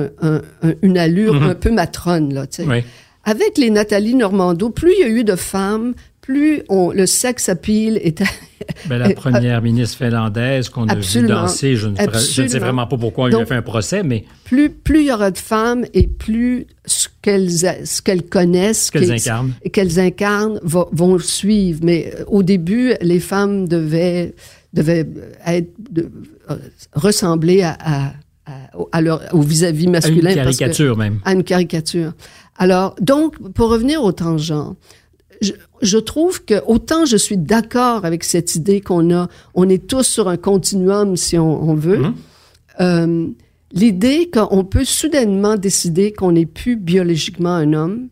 une allure mhm. un peu matrone, là, tu sais. Avec les Nathalie Normando, plus il y a eu de femmes, plus on, le sex appeal était... ben, la première ministre finlandaise qu'on a vu danser, je ne, sais vraiment pas pourquoi on lui a fait un procès, mais... Plus, plus il y aura de femmes et plus ce qu'elles ce qu'elles connaissent, qu'elles incarnent, qu'elles incarnent vont suivre. Mais euh, au début, les femmes devaient devaient être de, euh, ressembler à, à, à, leur, au vis-à-vis masculin. À une caricature même. À une caricature. Alors, donc, pour revenir au tangent, je, je trouve que autant je suis d'accord avec cette idée qu'on a, on est tous sur un continuum si on, on veut. Hum. Euh, L'idée qu'on peut soudainement décider qu'on n'est plus biologiquement un homme,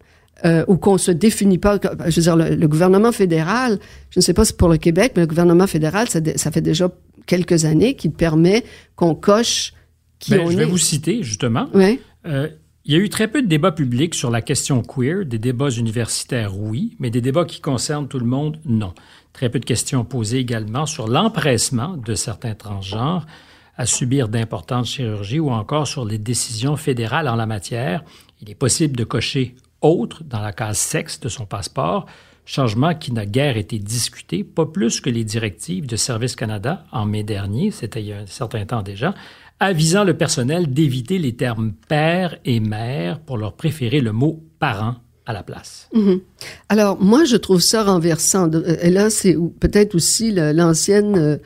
euh, ou qu'on se définit pas. Je veux dire, le, gouvernement fédéral, je ne sais pas si pour le Québec, mais le gouvernement fédéral, ça, ça, fait déjà quelques années qui permet qu'on coche qui Ben, on je vais est. vous citer, justement. Ouais. Euh, il y a eu très peu de débats publics sur la question queer, des débats universitaires, oui, mais des débats qui concernent tout le monde, non. Très peu de questions posées également sur l'empressement de certains transgenres à subir d'importantes chirurgies ou encore sur les décisions fédérales en la matière. Il est possible de cocher autre dans la case sexe de son passeport, changement qui n'a guère été discuté, pas plus que les directives de Service Canada en mai dernier, c'était il y a un certain temps déjà, avisant le personnel d'éviter les termes père et mère pour leur préférer le mot parent à la place. Alors, moi, je trouve ça renversant. De- Et là, c'est peut-être aussi l'ancienne euh,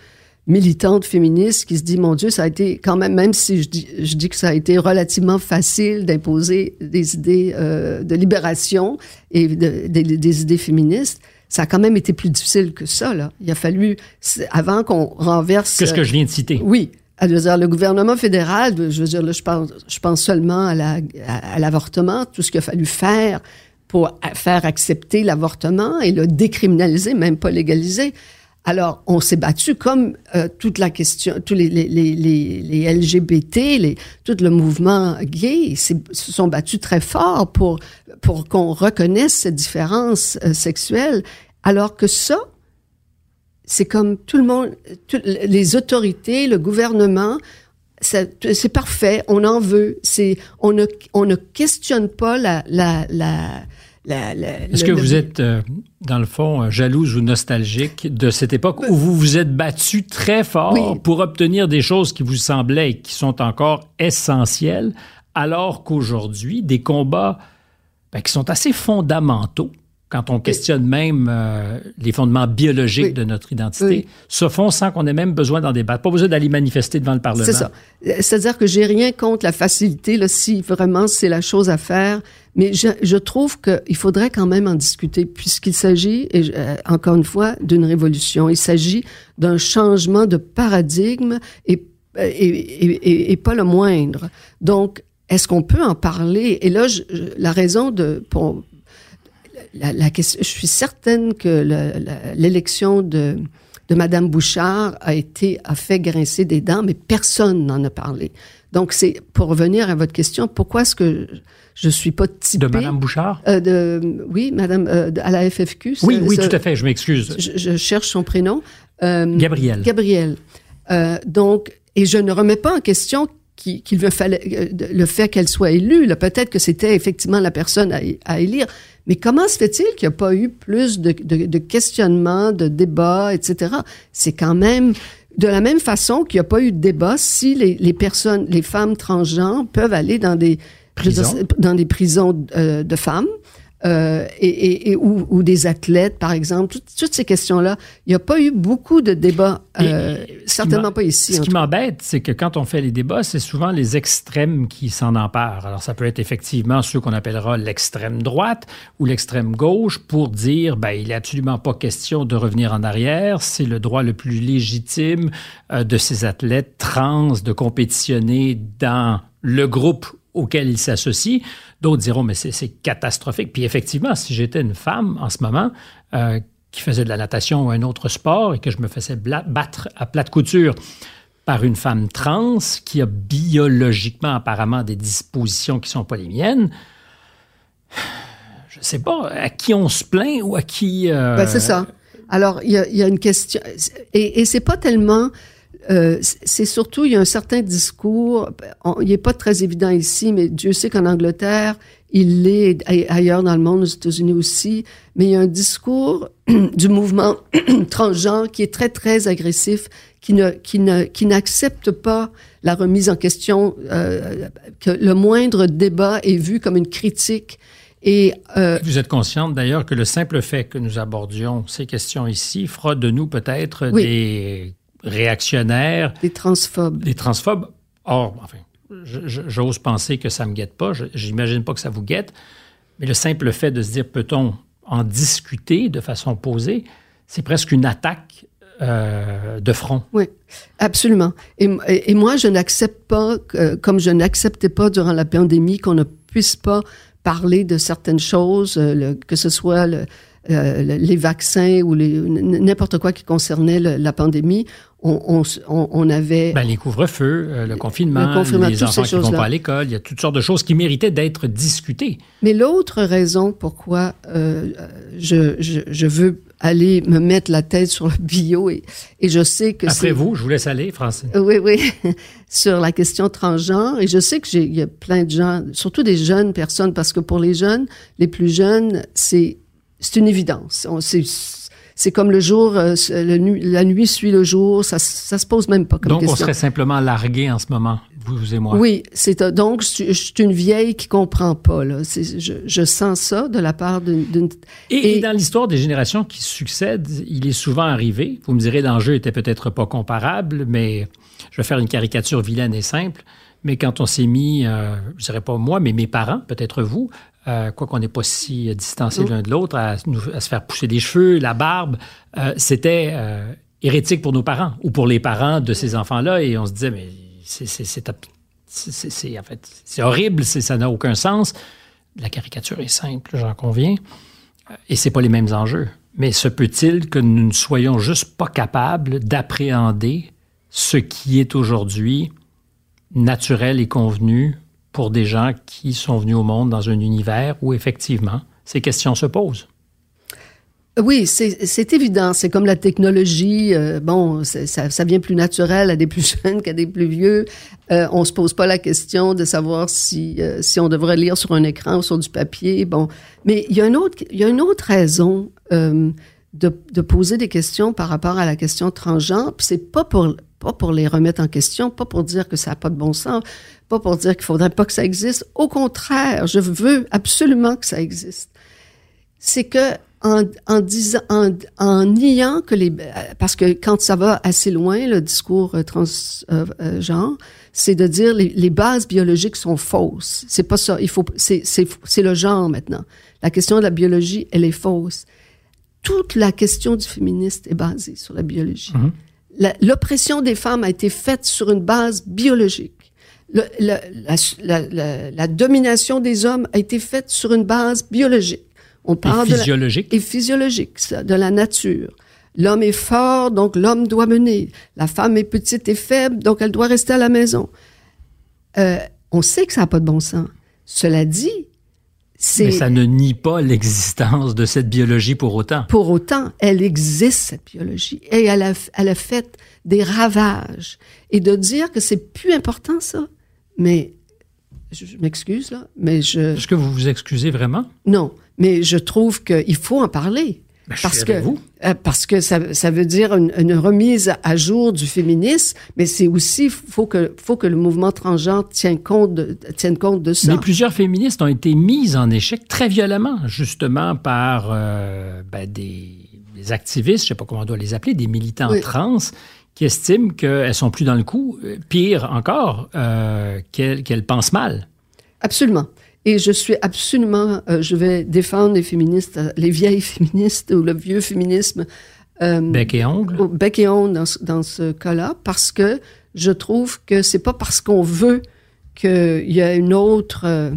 militante féministe qui se dit, mon Dieu, ça a été quand même, même si je dis, je dis que ça a été relativement facile d'imposer des idées euh, de libération et de- des- des idées féministes, ça a quand même été plus difficile que ça. Là. Il a fallu, avant qu'on renverse... Que ce que je viens de citer. Oui. Veux dire, le gouvernement fédéral, je veux dire, là, je pense, je pense seulement à la- à- à l'avortement, tout ce qu'il a fallu faire pour faire accepter l'avortement et le décriminaliser, même pas légaliser. Alors, on s'est battu comme euh, toute la question, tous les, les, les, les, LGBT, les, tout le mouvement gay s'est- se sont battus très fort pour, pour qu'on reconnaisse cette différence euh, sexuelle. Alors que ça, c'est comme tout le monde, tout- les autorités, le gouvernement, c'est parfait, on en veut. C'est, on ne, on ne questionne pas la, la, la, la- la- Est-ce le- que vous êtes, euh, dans le fond, euh, jalouse ou nostalgique de cette époque où vous vous êtes battu très fort Oui. pour obtenir des choses qui vous semblaient et qui sont encore essentielles, alors qu'aujourd'hui, des combats ben, qui sont assez fondamentaux, quand on questionne même euh, les fondements biologiques Oui. de notre identité, Oui. se font sans qu'on ait même besoin d'en débattre. Pas besoin d'aller manifester devant le Parlement. C'est ça. C'est-à-dire que j'ai rien contre la facilité, là, si vraiment c'est la chose à faire. Mais je, je trouve qu'il faudrait quand même en discuter, puisqu'il s'agit, et je- euh, encore une fois, d'une révolution. Il s'agit d'un changement de paradigme et, et, et, et- et pas le moindre. Donc, est-ce qu'on peut en parler? Et là, je- la raison de... Pour, la, la question, je suis certaine que l'élection de, de Madame Bouchard a été a fait grincer des dents, mais personne n'en a parlé. Donc c'est pour revenir à votre question, pourquoi est-ce que je suis pas typée? De Mme Bouchard? euh, de oui, Madame euh, à la FFQ. Oui, oui, tout à fait. Je m'excuse. Je, je cherche son prénom. Euh, Gabriel. Gabriel. Euh, donc, et je ne remets pas en question qu'il qu'il me fallait euh, le fait qu'elle soit élue. là. Peut-être que c'était effectivement la personne à, à élire. Mais comment se fait-il qu'il n'y a pas eu plus de, de, de questionnements, de débats, etc. C'est quand même de la même façon qu'il n'y a pas eu de débat si les, les personnes, les femmes transgenres peuvent aller dans des dans des prisons euh, de femmes. Euh, et, et, et ou, ou des athlètes, par exemple, toutes, toutes ces questions-là. Il n'y a pas eu beaucoup de débats, euh, certainement pas ici. Ce qui m'embête, c'est que quand on fait les débats, c'est souvent les extrêmes qui s'en emparent. Alors, ça peut être effectivement ceux qu'on appellera l'extrême droite ou l'extrême gauche pour dire, ben, il n'est absolument pas question de revenir en arrière. C'est le droit le plus légitime euh, de ces athlètes trans de compétitionner dans le groupe auquel ils s'associent. D'autres diront, mais c'est catastrophique. Puis effectivement, si j'étais une femme en ce moment, euh, qui faisait de la natation ou un autre sport et que je me faisais battre à plate couture par une femme trans qui a biologiquement apparemment des dispositions qui sont pas les miennes, je sais pas à qui on se plaint ou à qui. euh, Ben, c'est ça. Alors, il y a, il y a une question. Et, et c'est pas tellement. Euh, c'est surtout, il y a un certain discours. on- il n'est pas très évident ici, mais Dieu sait qu'en Angleterre, il l'est ailleurs dans le monde, aux États-Unis aussi. Mais il y a un discours du mouvement transgenre qui est très, très agressif, qui ne, qui ne, qui n'accepte pas la remise en question, euh, que le moindre débat est vu comme une critique. Et euh, Vous êtes consciente d'ailleurs que le simple fait que nous abordions ces questions ici fera de nous peut-être Oui. des réactionnaires, des transphobes. des transphobes. Or, enfin, j'ose penser que ça me guette pas. J'imagine pas que ça vous guette. Mais le simple fait de se dire, peut-on en discuter de façon posée, c'est presque une attaque euh, de front. Oui, absolument. Et, et- et moi, je n'accepte pas, comme je n'acceptais pas durant la pandémie, qu'on ne puisse pas parler de certaines choses, euh, le- que ce soit le- euh, les vaccins ou n'importe quoi qui concernait la pandémie, on, on, on avait... Ben, les couvre-feux, euh, le confinement, les enfants qui ne vont pas à l'école, il y a toutes sortes de choses qui méritaient d'être discutées. Mais l'autre raison pourquoi euh, je, je, je, veux aller me mettre la tête sur le bio et, et je sais que Après vous, je vous laisse aller, Francine. Oui, oui, sur la question transgenre. Et je sais qu'il y a plein de gens, surtout des jeunes personnes, parce que pour les jeunes, les plus jeunes, c'est c'est une évidence. C'est comme le jour, euh, la nuit suit le jour, ça, ça se pose même pas comme donc, question. Donc, on serait simplement largué en ce moment, vous, et moi. Oui, c'est euh, donc je, suis une vieille qui comprend pas. Là. Je, je, sens ça de la part d'une. Et, et, dans l'histoire des générations qui succèdent, il est souvent arrivé. Vous me direz, l'enjeu était peut-être pas comparable, mais je vais faire une caricature vilaine et simple. Mais quand on s'est mis, euh, je dirais pas moi, mais mes parents, peut-être vous, euh, quoi qu'on n'est pas si distancés l'un de l'autre, à, se faire pousser des cheveux, la barbe, euh, c'était euh, hérétique pour nos parents ou pour les parents de ces enfants-là. Et on se disait, mais c'est en fait, c'est horrible, ça n'a aucun sens. La caricature est simple, j'en conviens. Et c'est pas les mêmes enjeux. Mais se peut-il que nous ne soyons juste pas capables d'appréhender ce qui est aujourd'hui naturel et convenu pour des gens qui sont venus au monde dans un univers où effectivement ces questions se posent. Oui, c'est évident. C'est comme la technologie. Euh, bon, ça, vient plus naturel à des plus jeunes qu'à des plus vieux. Euh, on se pose pas la question de savoir si euh, si on devrait lire sur un écran ou sur du papier. Bon, mais il y a une autre il y a une autre raison euh, de, poser des questions par rapport à la question transgenre. C'est pas pour pas pour les remettre en question, pas pour dire que ça n'a pas de bon sens, pas pour dire qu'il faudrait pas que ça existe. Au contraire, je veux absolument que ça existe. C'est que en, disant, en, niant que les, parce que quand ça va assez loin, le discours euh, transgenre, euh, euh c'est de dire les, les bases biologiques sont fausses. C'est pas ça. Il faut, c'est le genre maintenant. La question de la biologie, elle est fausse. Toute la question du féministe est basée sur la biologie. Mm-hmm l'oppression des femmes a été faite sur une base biologique. Le, la, la, la, domination des hommes a été faite sur une base biologique. On parle et physiologique. De et physiologique, ça, de la nature. L'homme est fort, donc l'homme doit mener. La femme est petite et faible, donc elle doit rester à la maison. Euh, on sait que ça n'a pas de bon sens. Cela dit, mais ça ne nie pas l'existence de cette biologie pour autant. Pour autant, elle existe, cette biologie. Et elle a, elle a fait des ravages. Et de dire que c'est plus important, ça, mais je, m'excuse, là, mais je... Est-ce que vous vous excusez vraiment? Non, mais je trouve qu'il faut en parler. Ben, parce que vous. Euh, parce que ça, ça veut dire une, une, remise à jour du féminisme, mais c'est aussi faut que faut que le mouvement transgenre tienne compte de, tienne compte de ça. Mais plusieurs féministes ont été mises en échec très violemment, justement par euh, ben des, des, activistes, je sais pas comment on doit les appeler, des militants trans qui estiment qu'elles sont plus dans le coup. Pire encore, euh, qu'elles pensent mal. Absolument. Et je suis absolument, euh, je vais défendre les féministes, les vieilles féministes ou le vieux féminisme. Euh, bec et ongle? Bec et ongle dans, dans ce cas-là, parce que je trouve que c'est pas parce qu'on veut qu'il y a une autre, euh,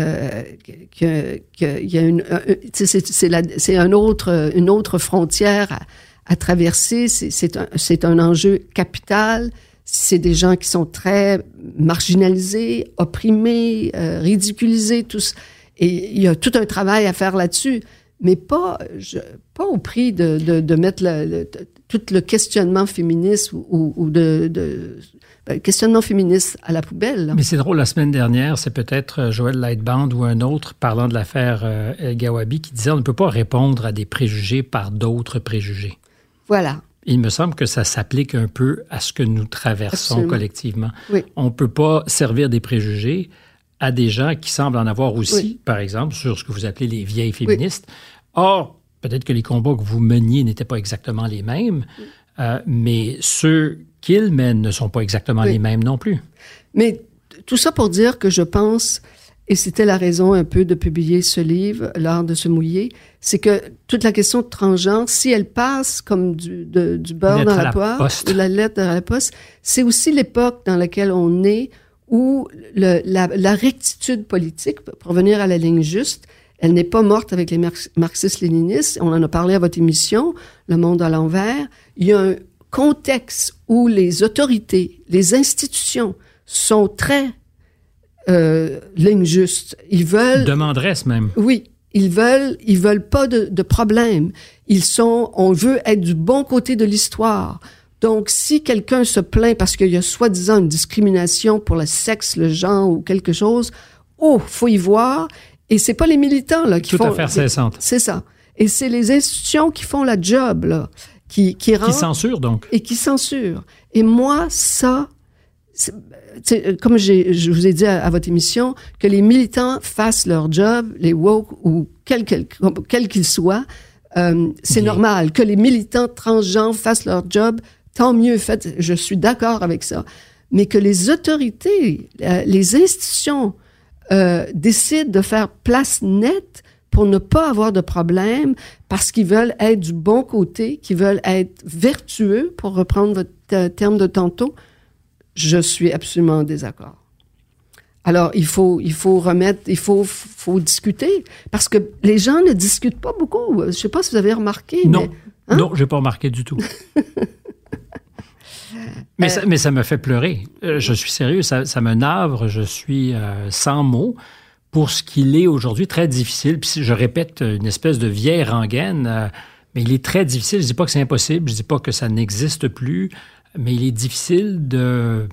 euh qu'il y a une, c'est un autre, une autre frontière à, à traverser. C'est un, c'est un enjeu capital c'est des gens qui sont très marginalisés, opprimés, euh, ridiculisés, tous. Et il y a tout un travail à faire là-dessus, mais pas, je, pas au prix de, de, de mettre le, tout le questionnement féministe ou, ou de, de ben, questionnement féministe à la poubelle. Mais c'est drôle, la semaine dernière, c'est peut-être euh, Joël Lightband ou un autre parlant de l'affaire euh, El Gawabi qui disait on ne peut pas répondre à des préjugés par d'autres préjugés. Voilà. Il me semble que ça s'applique un peu à ce que nous traversons collectivement. On ne peut pas servir des préjugés à des gens qui semblent en avoir aussi, par exemple, sur ce que vous appelez les vieilles féministes. Or, peut-être que les combats que vous meniez n'étaient pas exactement les mêmes, euh, mais ceux qu'ils mènent ne sont pas exactement les mêmes non plus. Mais tout ça pour dire que je pense et c'était la raison un peu de publier ce livre, L'art de se mouiller, c'est que toute la question de transgenre, si elle passe comme du, du beurre dans la, poire, la lettre à la poste, c'est aussi l'époque dans laquelle on est où le, la, la, rectitude politique, pour revenir à la ligne juste, Elle n'est pas morte avec les marxistes-léninistes. On en a parlé à votre émission, Le Monde à l'envers. Il y a un contexte où les autorités, les institutions sont très euh, ligne juste. Ils veulent demanderesse même. Oui, ils veulent, ils veulent pas de, de problème. Ils sont, on veut être du bon côté de l'histoire. Donc, si quelqu'un se plaint parce qu'il y a soi-disant une discrimination pour le sexe, le genre ou quelque chose, oh, faut y voir. Et c'est pas les militants là qui Tout font. Tout à fait C'est ça. Et c'est les institutions qui font la job là, qui qui, qui censurent donc. Et qui censurent. Et moi, ça, comme je vous ai dit à, votre émission, que les militants fassent leur job, les woke ou quel qu'ils quel, soient, euh, c'est normal. Que les militants transgenres fassent leur job, tant mieux. Fait, je suis d'accord avec ça. Mais que les autorités, euh, les institutions euh, décident de faire place nette pour ne pas avoir de problème, parce qu'ils veulent être du bon côté, qu'ils veulent être vertueux, pour reprendre votre terme de tantôt, je suis absolument en désaccord. Alors, il faut, il faut remettre, il faut, faut discuter, parce que les gens ne discutent pas beaucoup. Je ne sais pas si vous avez remarqué. Non, hein? non, j'ai pas remarqué du tout. mais, ça, mais ça me fait pleurer. Euh, je suis sérieux, ça, ça me navre. Je suis euh, sans mots pour ce qu'il est aujourd'hui très difficile. Puis je répète une espèce de vieille rengaine, euh, mais il est très difficile. Je dis pas que c'est impossible, je dis pas que ça n'existe plus mais il est difficile de,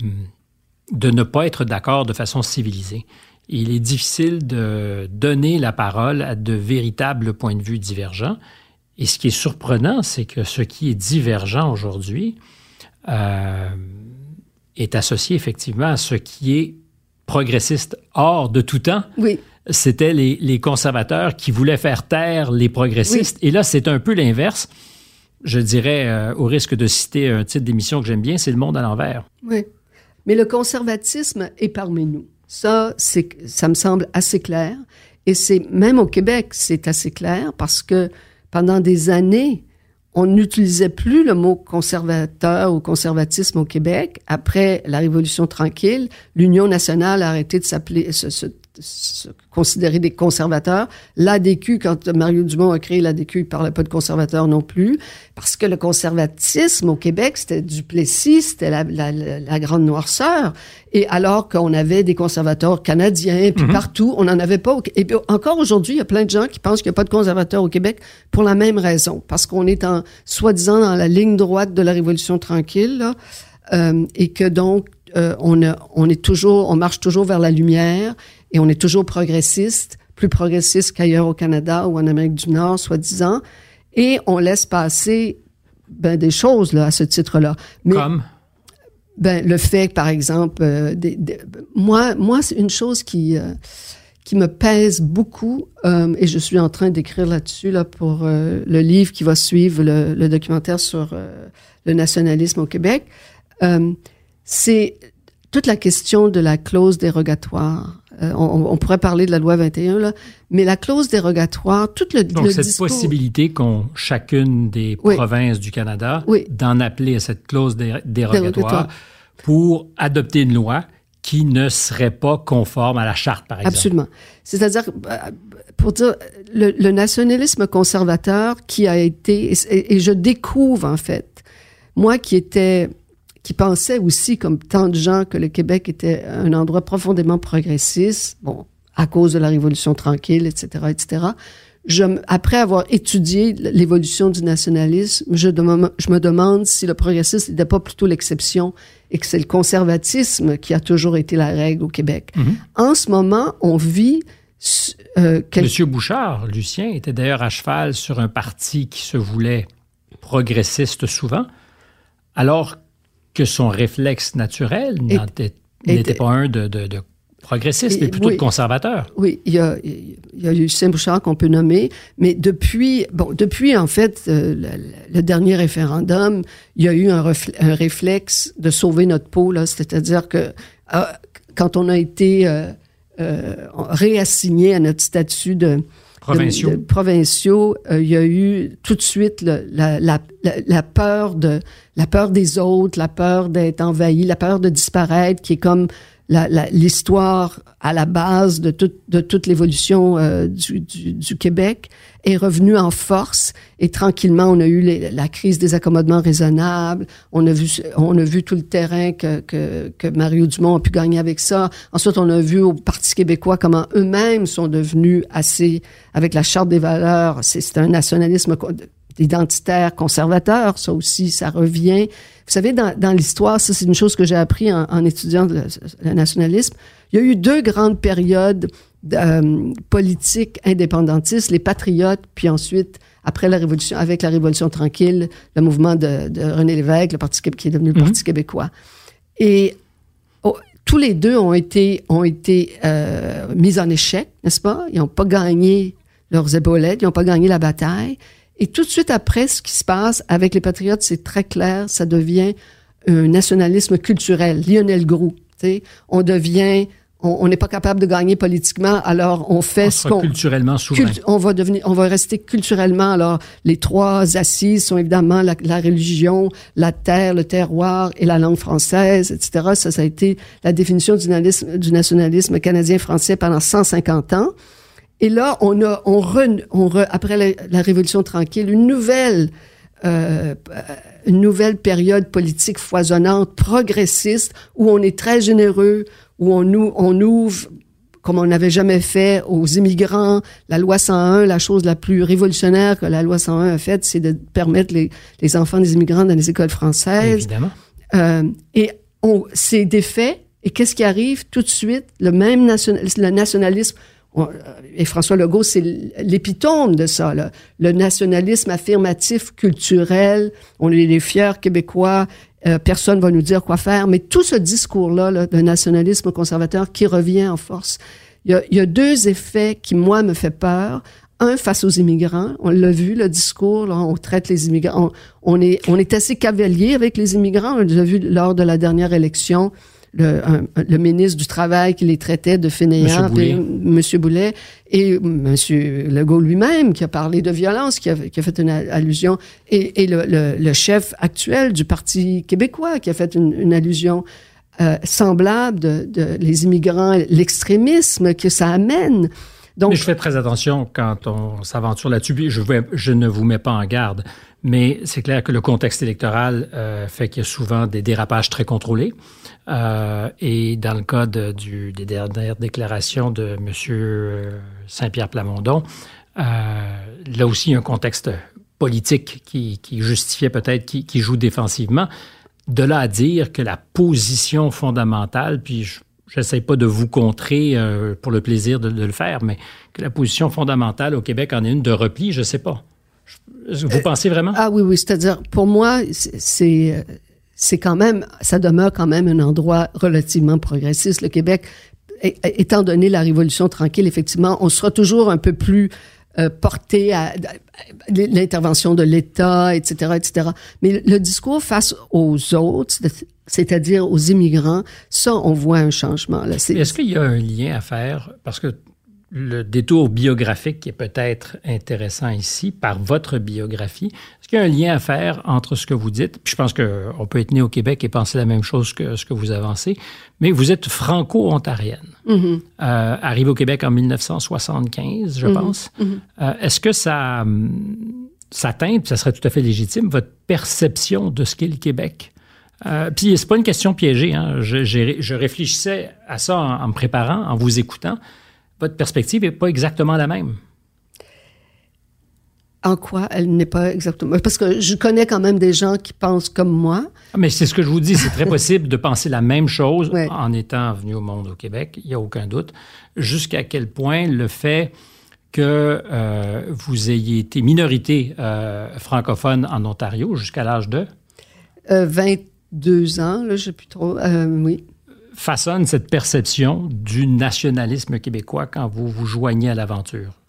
de ne pas être d'accord de façon civilisée. Il est difficile de donner la parole à de véritables points de vue divergents. Et ce qui est surprenant, c'est que ce qui est divergent aujourd'hui euh, est associé effectivement à ce qui est progressiste. hors de tout temps, oui. c'était les, les, conservateurs qui voulaient faire taire les progressistes. Et là, c'est un peu l'inverse je dirais, euh, au risque de citer un titre d'émission que j'aime bien, c'est Le monde à l'envers. Oui. Mais le conservatisme est parmi nous. Ça, ça me semble assez clair. Et c'est, même au Québec, c'est assez clair parce que pendant des années, on n'utilisait plus le mot conservateur ou conservatisme au Québec. Après la Révolution tranquille, l'Union nationale a arrêté de s'appeler, considérer des conservateurs. L'ADQ, quand Mario Dumont a créé l'ADQ, il parlait pas de conservateurs non plus, parce que le conservatisme au Québec, c'était Duplessis, c'était la, la, la, grande noirceur. Et alors qu'on avait des conservateurs canadiens, puis mhm. partout, on n'en avait pas. Et puis encore aujourd'hui, il y a plein de gens qui pensent qu'il n'y a pas de conservateurs au Québec pour la même raison, parce qu'on est en soi-disant dans la ligne droite de la Révolution tranquille, là, euh, et que donc euh, on, a, on est toujours, on marche toujours vers la lumière et on est toujours progressiste, plus progressiste qu'ailleurs au Canada ou en Amérique du Nord, soi-disant, et on laisse passer ben, des choses là, à ce titre-là. Comme? Ben, le fait, par exemple, euh, moi, moi c'est une chose qui, euh, qui me pèse beaucoup, euh, et je suis en train d'écrire là-dessus là, pour le livre qui va suivre le, le documentaire sur le nationalisme au Québec. c'est toute la question de la clause dérogatoire. Euh, on, pourrait parler de la loi 21, là, mais la clause dérogatoire, tout le, Donc, cette possibilité qu'ont chacune des provinces du Canada d'en appeler à cette clause dérogatoire, pour adopter une loi qui ne serait pas conforme à la charte, par exemple. Absolument. C'est-à-dire, euh, pour dire, le, nationalisme conservateur qui a été, et, et je découvre en fait, moi qui étais qui pensait aussi, comme tant de gens, que le Québec était un endroit profondément progressiste, bon, à cause de la Révolution tranquille, etc., etc. Je, après avoir étudié l'évolution du nationalisme, je, je, me demande si le progressisme n'était pas plutôt l'exception et que c'est le conservatisme qui a toujours été la règle au Québec. Mm-hmm. En ce moment, on vit euh, Monsieur Bouchard, Lucien, était d'ailleurs à cheval sur un parti qui se voulait progressiste souvent, alors que son réflexe naturel n'était pas un de, de, progressiste, mais plutôt de conservateur. Oui, il y a, il y a Lucien Bouchard qu'on peut nommer, mais depuis, bon, depuis en fait euh, le, dernier référendum, il y a eu un, un réflexe de sauver notre peau, là, c'est-à-dire que euh, quand on a été euh, réassigné à notre statut de provinciaux, provinciaux euh, il y a eu tout de suite la, peur de la peur des autres, la peur d'être envahi, la peur de disparaître, qui est comme l'histoire à la base de, de toute l'évolution euh, du, du, Québec est revenue en force et tranquillement on a eu la crise des accommodements raisonnables, on a vu on a vu tout le terrain que, que, que Mario Dumont a pu gagner avec ça. Ensuite on a vu au Parti québécois comment eux-mêmes sont devenus assez avec la charte des valeurs, c'est un nationalisme identitaire conservateur, ça aussi ça revient. Vous savez, dans, dans l'histoire, ça c'est une chose que j'ai appris en, en étudiant le, le, nationalisme. Il y a eu deux grandes périodes euh, politiques indépendantistes, les patriotes, puis ensuite, après la Révolution, avec la Révolution tranquille, le mouvement de, de René Lévesque, le Parti qui est devenu le Parti mhm. québécois. Et oh, tous les deux ont été, ont été euh, mis en échec, n'est-ce pas? Ils n'ont pas gagné leurs épaulettes, ils n'ont pas gagné la bataille. Et tout de suite après, ce qui se passe avec les patriotes, c'est très clair, ça devient un nationalisme culturel. Lionel Groux, on devient on n'est pas capable de gagner politiquement, alors on fait ce qu'on culturellement souverain. on va devenir, on va rester culturellement. Alors les trois assises sont évidemment la, la, religion, la terre, le terroir et la langue française, etc. Ça, ça a été la définition du nationalisme canadien-français pendant 150 ans. Et là, on a, on, on après la, Révolution tranquille, une nouvelle, euh, une nouvelle période politique foisonnante, progressiste, où on est très généreux, où on, on ouvre comme on n'avait jamais fait aux immigrants. La loi 101, la chose la plus révolutionnaire que la loi 101 a faite, c'est de permettre les, les, enfants des immigrants dans les écoles françaises. Évidemment. Euh, et c'est des faits. Et qu'est-ce qui arrive? Tout de suite? Le même le nationalisme euh, et François Legault, c'est l'épitome de ça, le nationalisme affirmatif culturel. On est les fiers Québécois. Euh, personne va nous dire quoi faire. Mais tout ce discours-là là, de nationalisme conservateur qui revient en force, il y, a, y a deux effets qui, moi, me fait peur. Un, face aux immigrants. On l'a vu, le discours, là, on traite les immigrants. On, est, on est assez cavalier avec les immigrants. On l'a vu lors de la dernière élection le, le, ministre du Travail qui les traitait de fainéants, Monsieur Boulet, et Monsieur Legault lui-même qui a parlé de violence, qui a, qui a fait une allusion, et, et le, le, chef actuel du Parti québécois qui a fait une, une allusion euh, semblable de, de, les immigrants, l'extrémisme que ça amène. Donc, mais je fais très attention quand on s'aventure là-dessus. Je, je ne vous mets pas en garde, mais c'est clair que le contexte électoral euh, fait qu'il y a souvent des dérapages très contrôlés. Euh, et dans le cas de, du, des dernières déclarations de M. Euh, Saint-Pierre Plamondon, euh, là aussi, un contexte politique qui, qui justifiait peut-être, qui, qui, joue défensivement. De là à dire que la position fondamentale, puis je n'essaie pas de vous contrer euh, pour le plaisir de, de, le faire, mais que la position fondamentale au Québec en est une de repli, je ne sais pas. Vous pensez vraiment? Ah oui, oui, c'est-à-dire, pour moi, c'est c'est quand même, ça demeure quand même un endroit relativement progressiste. Le Québec, étant donné la Révolution tranquille, effectivement, on sera toujours un peu plus euh, porté à, l'intervention de l'État, etc., etc. Mais le discours face aux autres, c'est-à-dire aux immigrants, ça, on voit un changement. Est-ce qu'il y a un lien à faire? Parce que le détour biographique qui est peut-être intéressant ici, par votre biographie. Est-ce qu'il y a un lien à faire entre ce que vous dites, puis je pense qu'on peut être né au Québec et penser la même chose que ce que vous avancez, mais vous êtes franco-ontarienne, mm-hmm. euh, arrivé au Québec en 1975, je mm-hmm. pense. Mm-hmm. Euh, est-ce que ça, ça teinte, ça serait tout à fait légitime, votre perception de ce qu'est le Québec? Euh, puis c'est pas une question piégée. Hein. Je, je, réfléchissais à ça en, en me préparant, en vous écoutant votre perspective n'est pas exactement la même. En quoi elle n'est pas exactement Parce que je connais quand même des gens qui pensent comme moi. Ah, mais c'est ce que je vous dis, c'est très possible de penser la même chose en étant venu au monde au Québec, il n'y a aucun doute. Jusqu'à quel point le fait que euh, vous ayez été minorité euh, francophone en Ontario jusqu'à l'âge de? 22 euh, ans, là, je sais plus trop. oui façonne cette perception du nationalisme québécois quand vous vous joignez à l'aventure?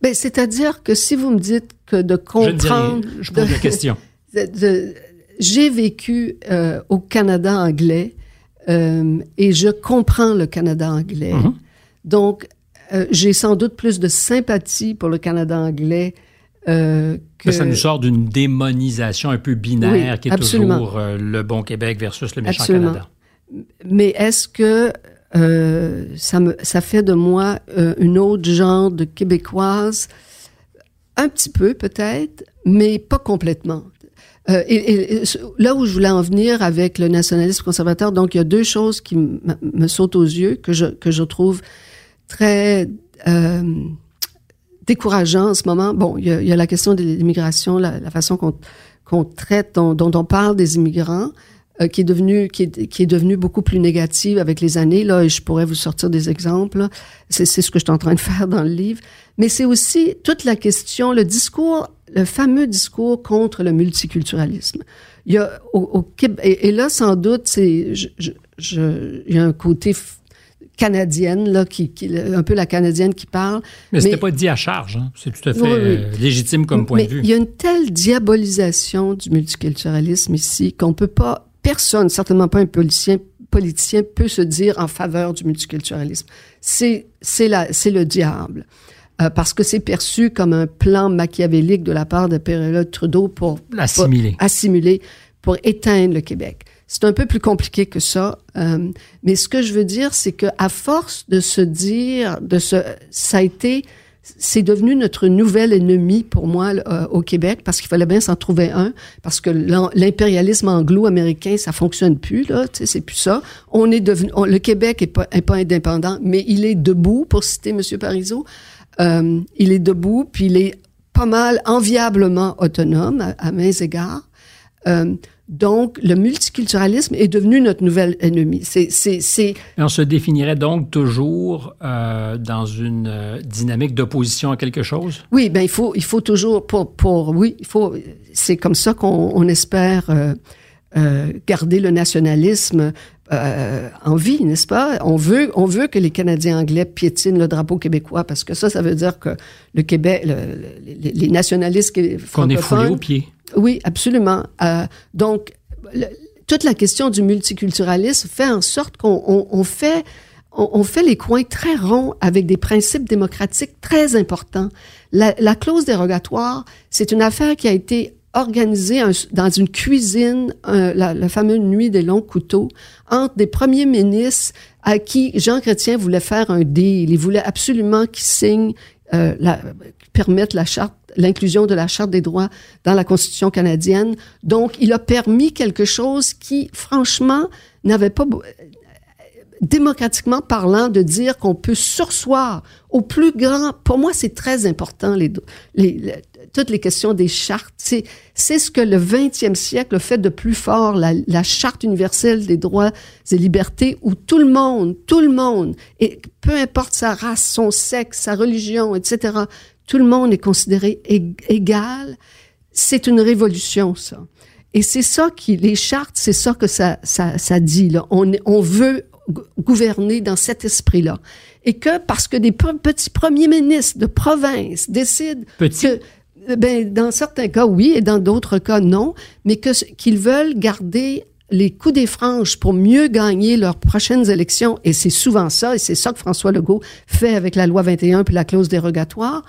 Ben, c'est-à-dire que si vous me dites que de comprendre... Je, je pose la question. J'ai vécu euh, au Canada anglais euh, et je comprends le Canada anglais. Mm-hmm. Donc, euh, j'ai sans doute plus de sympathie pour le Canada anglais euh, que... Ça nous sort d'une démonisation un peu binaire qui est toujours le bon Québec versus le méchant Canada. Mais est-ce que euh, ça, me, ça fait de moi euh, une autre genre de québécoise? Un petit peu peut-être, mais pas complètement. Euh, et, là où je voulais en venir avec le nationalisme conservateur, donc il y a deux choses qui me sautent aux yeux que je que je trouve très décourageant en ce moment. Bon, il y a, la question de l'immigration, la, façon qu'on qu'on traite, dont, on parle des immigrants, euh, qui est devenu qui est, qui est devenu beaucoup plus négative avec les années. Là, et je pourrais vous sortir des exemples. C'est ce que je suis en train de faire dans le livre. Mais c'est aussi toute la question, le discours, le fameux discours contre le multiculturalisme. Il y a au, au et, et, là, sans doute, c'est, je, je, je, il y a un côté canadienne, là, qui, qui, un peu la canadienne qui parle. Mais, mais c'était pas dit à charge, hein? c'est tout à fait oui. Euh, légitime comme point mais de vue. Il y a une telle diabolisation du multiculturalisme ici qu'on peut pas, personne, certainement pas un politicien, politicien peut se dire en faveur du multiculturalisme. C'est, c'est le diable. Euh, parce que c'est perçu comme un plan machiavélique de la part de Pérella Trudeau pour assimiler. pour assimiler, pour éteindre le Québec. C'est un peu plus compliqué que ça, euh, mais ce que je veux dire, c'est que à force de se dire, de ce, ça a été, c'est devenu notre nouvel ennemi pour moi euh, au Québec parce qu'il fallait bien s'en trouver un parce que l'impérialisme anglo-américain ça fonctionne plus là, c'est plus ça. On est devenu, le Québec est pas, est pas indépendant, mais il est debout pour citer Monsieur Parizeau. Euh, il est debout puis il est pas mal enviablement autonome à, à mains égards. Euh, donc, le multiculturalisme est devenu notre nouvel ennemi. C'est, c'est, c'est... on se définirait donc toujours euh, dans une euh, dynamique d'opposition à quelque chose? Oui, ben il faut, il faut toujours, pour, pour oui, il faut, c'est comme ça qu'on on espère euh, euh, garder le nationalisme euh, en vie, n'est-ce pas? On veut, on veut que les Canadiens anglais piétinent le drapeau québécois parce que ça, ça veut dire que le Québec, le, les, les nationalistes Qu'on est foulé aux pieds. Oui, absolument. Euh, donc, le, toute la question du multiculturalisme fait en sorte qu'on on, on fait on, on, fait les coins très ronds avec des principes démocratiques très importants. La, la clause dérogatoire, c'est une affaire qui a été organisée un, dans une cuisine, euh, la, la, fameuse nuit des longs couteaux, entre des premiers ministres à qui Jean Chrétien voulait faire un deal. Il voulait absolument qu'ils signent, euh, la, permettre la charte l'inclusion de la Charte des droits dans la Constitution canadienne. Donc, il a permis quelque chose qui, franchement, n'avait pas démocratiquement parlant, de dire qu'on peut sursoir au plus grand. Pour moi, c'est très important les, les, les, toutes les questions des chartes. C'est c'est ce que le 20e siècle fait de plus fort, la, la charte universelle des droits et libertés, où tout le monde, tout le monde, et peu importe sa race, son sexe, sa religion, etc., tout le monde est considéré égal. C'est une révolution, ça. Et c'est ça qui, les chartes, c'est ça que ça, ça, ça dit. Là. On, on veut gouverner dans cet esprit-là. Et que parce que des petits premiers ministres de province décident Petit. que, ben, dans certains cas, oui, et dans d'autres cas, non, mais que qu'ils veulent garder les coups des franges pour mieux gagner leurs prochaines élections, et c'est souvent ça, et c'est ça que François Legault fait avec la loi 21 puis la clause dérogatoire,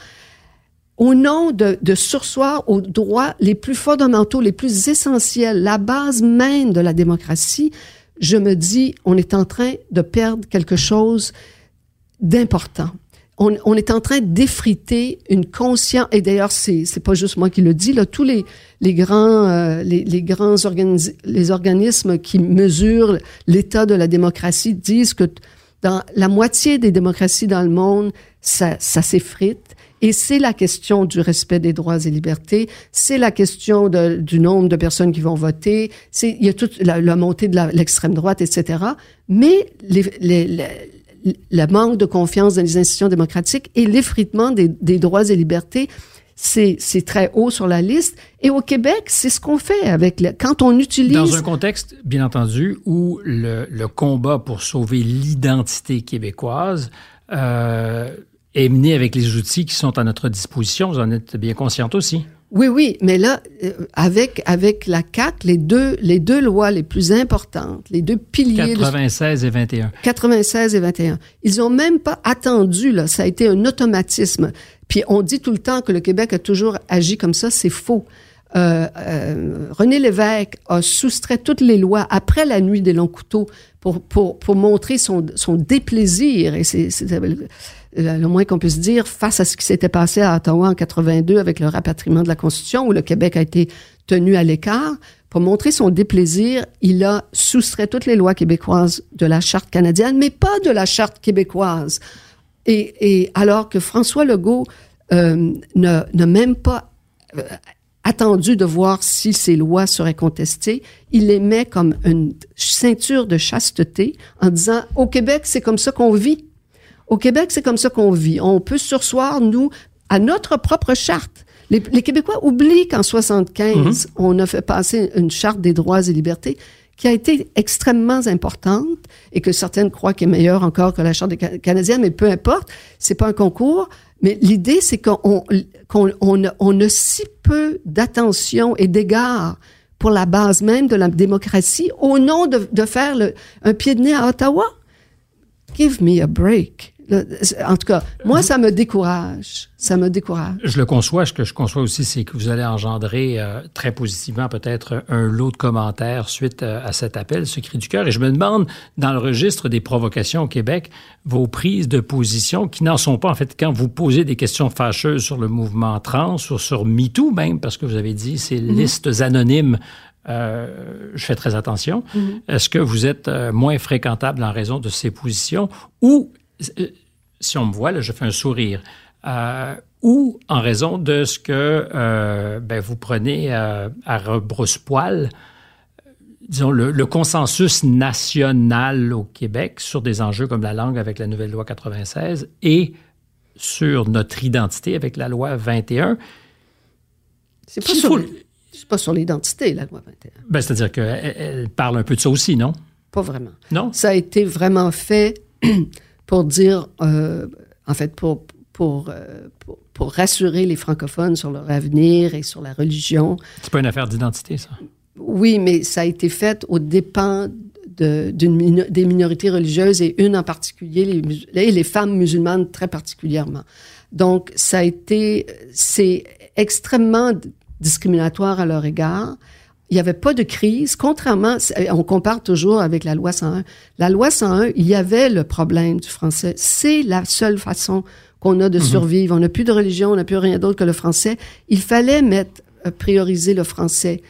au nom de, de sursoir aux droits les plus fondamentaux, les plus essentiels, la base même de la démocratie, je me dis, on est en train de perdre quelque chose d'important. On, est en train d'effriter une conscience, et d'ailleurs, c'est, c'est pas juste moi qui le dis, là, tous les, les grands, euh, les, les, organismes qui mesurent l'état de la démocratie disent que dans la moitié des démocraties dans le monde, ça s'effrite. Et c'est la question du respect des droits et libertés, c'est la question du nombre de personnes qui vont voter, il y a toute la, montée de l'extrême droite, etc. Mais le manque de confiance dans les institutions démocratiques et l'effritement des, droits et libertés, c'est très haut sur la liste. Et au Québec, c'est ce qu'on fait avec le, quand on utilise. Dans un contexte, bien entendu, où le, le combat pour sauver l'identité québécoise euh, est mené avec les outils qui sont à notre disposition. Vous en êtes bien consciente aussi. Oui, oui, mais là, euh, avec avec la CAC, les deux les deux lois les plus importantes, les deux piliers. 96 de, et 21. 96 et 21. Ils ont même pas attendu là. Ça a été un automatisme. Puis on dit tout le temps que le Québec a toujours agi comme ça. C'est faux. René Lévesque a soustrait toutes les lois après la nuit des longs couteaux pour, pour, pour montrer son, son déplaisir, et c'est le moins qu'on puisse dire, face à ce qui s'était passé à Ottawa en 82 avec le rapatriement de la Constitution, où le Québec a été tenu à l'écart. Pour montrer son déplaisir, il a soustrait toutes les lois québécoises de la Charte canadienne, mais pas de la Charte québécoise. Et, et alors que François Legault euh, n'a même pas euh, attendu de voir si ces lois seraient contestées, il les met comme une ceinture de chasteté en disant, au Québec, c'est comme ça qu'on vit. Au Québec, c'est comme ça qu'on vit. On peut sursoir, nous, à notre propre charte. Les, Québécois oublient qu'en 75, mhm. on a fait passer une charte des droits et libertés qui a été extrêmement importante et que certaines croient qu'elle est meilleure encore que la charte canadienne, mais peu importe, c'est pas un concours. Mais l'idée, c'est qu'on qu'on on, a si peu d'attention et d'égard pour la base même de la démocratie au nom de, de faire un pied de nez à Ottawa. Give me a break en tout cas, moi, ça me décourage. Ça me décourage. Je le conçois. Ce que je conçois aussi, c'est que vous allez engendrer euh, très positivement peut-être un lot de commentaires suite euh, à cet appel, ce cri du cœur. Et je me demande, dans le registre des provocations au Québec, vos prises de position qui n'en sont pas, en fait, quand vous posez des questions fâcheuses sur le mouvement trans, sur, sur MeToo même, parce que vous avez dit ces mm-hmm. listes anonymes euh, je fais très attention. Mm-hmm. Est-ce que vous êtes moins fréquentable en raison de ces positions ou euh, si on me voit, là, je fais un sourire. Euh, ou en raison de ce que euh, ben, vous prenez à rebrousse-poil, disons, le, consensus national au Québec sur des enjeux comme la langue avec la nouvelle loi 96 et sur notre identité avec la loi 21. C'est pas, sur, pas sur l'identité, la loi 21. Ben, C'est-à-dire qu'elle parle un peu de ça aussi, non? Pas vraiment. Non? Ça a été vraiment fait pour dire, euh, en fait, pour, euh, pour, pour, rassurer les francophones sur leur avenir et sur la religion. C'est pas une affaire d'identité, ça? Oui, mais ça a été fait au dépens de, des minorités religieuses et une en particulier, les, les femmes musulmanes très particulièrement. Donc, ça a été, c'est extrêmement discriminatoire à leur égard il n'y avait pas de crise, contrairement, on compare toujours avec la loi 101. La loi 101, il y avait le problème du français. C'est la seule façon qu'on a de mhm. survivre. On n'a plus de religion, on n'a plus rien d'autre que le français. Il fallait mettre, euh, prioriser le français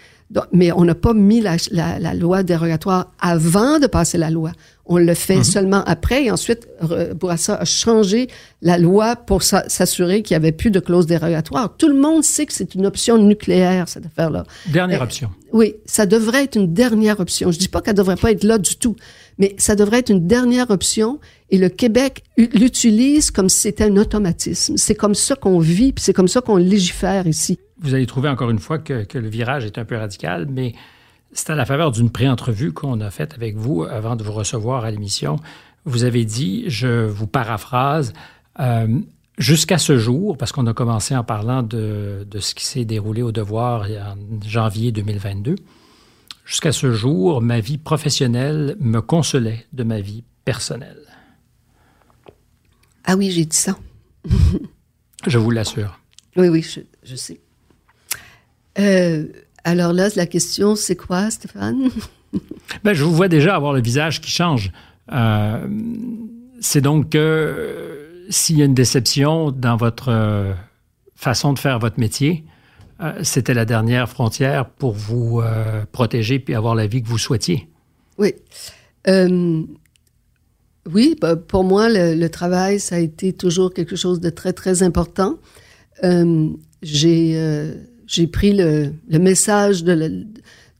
mais on n'a pas mis la, loi dérogatoire avant de passer la loi. On le fait mhm. seulement après. Et ensuite, Bourassa a changé la loi pour s'assurer qu'il n'y avait plus de clause dérogatoire. Tout le monde sait que c'est une option nucléaire, cette affaire-là. Dernière euh, option. Oui, ça devrait être une dernière option. Je dis pas qu'elle devrait pas être là du tout, mais ça devrait être une dernière option. Et le Québec l'utilise comme si c'était un automatisme. C'est comme ça qu'on vit, puis c'est comme ça qu'on légifère ici vous allez trouver encore une fois que, le virage est un peu radical, mais c'est à la faveur d'une pré-entrevue qu'on a faite avec vous avant de vous recevoir à l'émission. Vous avez dit, je vous paraphrase, euh, jusqu'à ce jour, parce qu'on a commencé en parlant de, de ce qui s'est déroulé au devoir en janvier 2022, jusqu'à ce jour, ma vie professionnelle me consolait de ma vie personnelle. Ah oui, j'ai dit ça. je vous l'assure. Oui, oui, je, je sais. Euh, alors là, la question, c'est quoi, Stéphane? ben, je vous vois déjà avoir le visage qui change. Euh, c'est donc que euh, s'il y a une déception dans votre façon de faire votre métier, c'était la dernière frontière pour vous protéger puis avoir la vie que vous souhaitiez. Oui. oui, bah, pour moi, le, le, travail, ça a été toujours quelque chose de très, très important. J'ai j'ai pris le, le, message de la,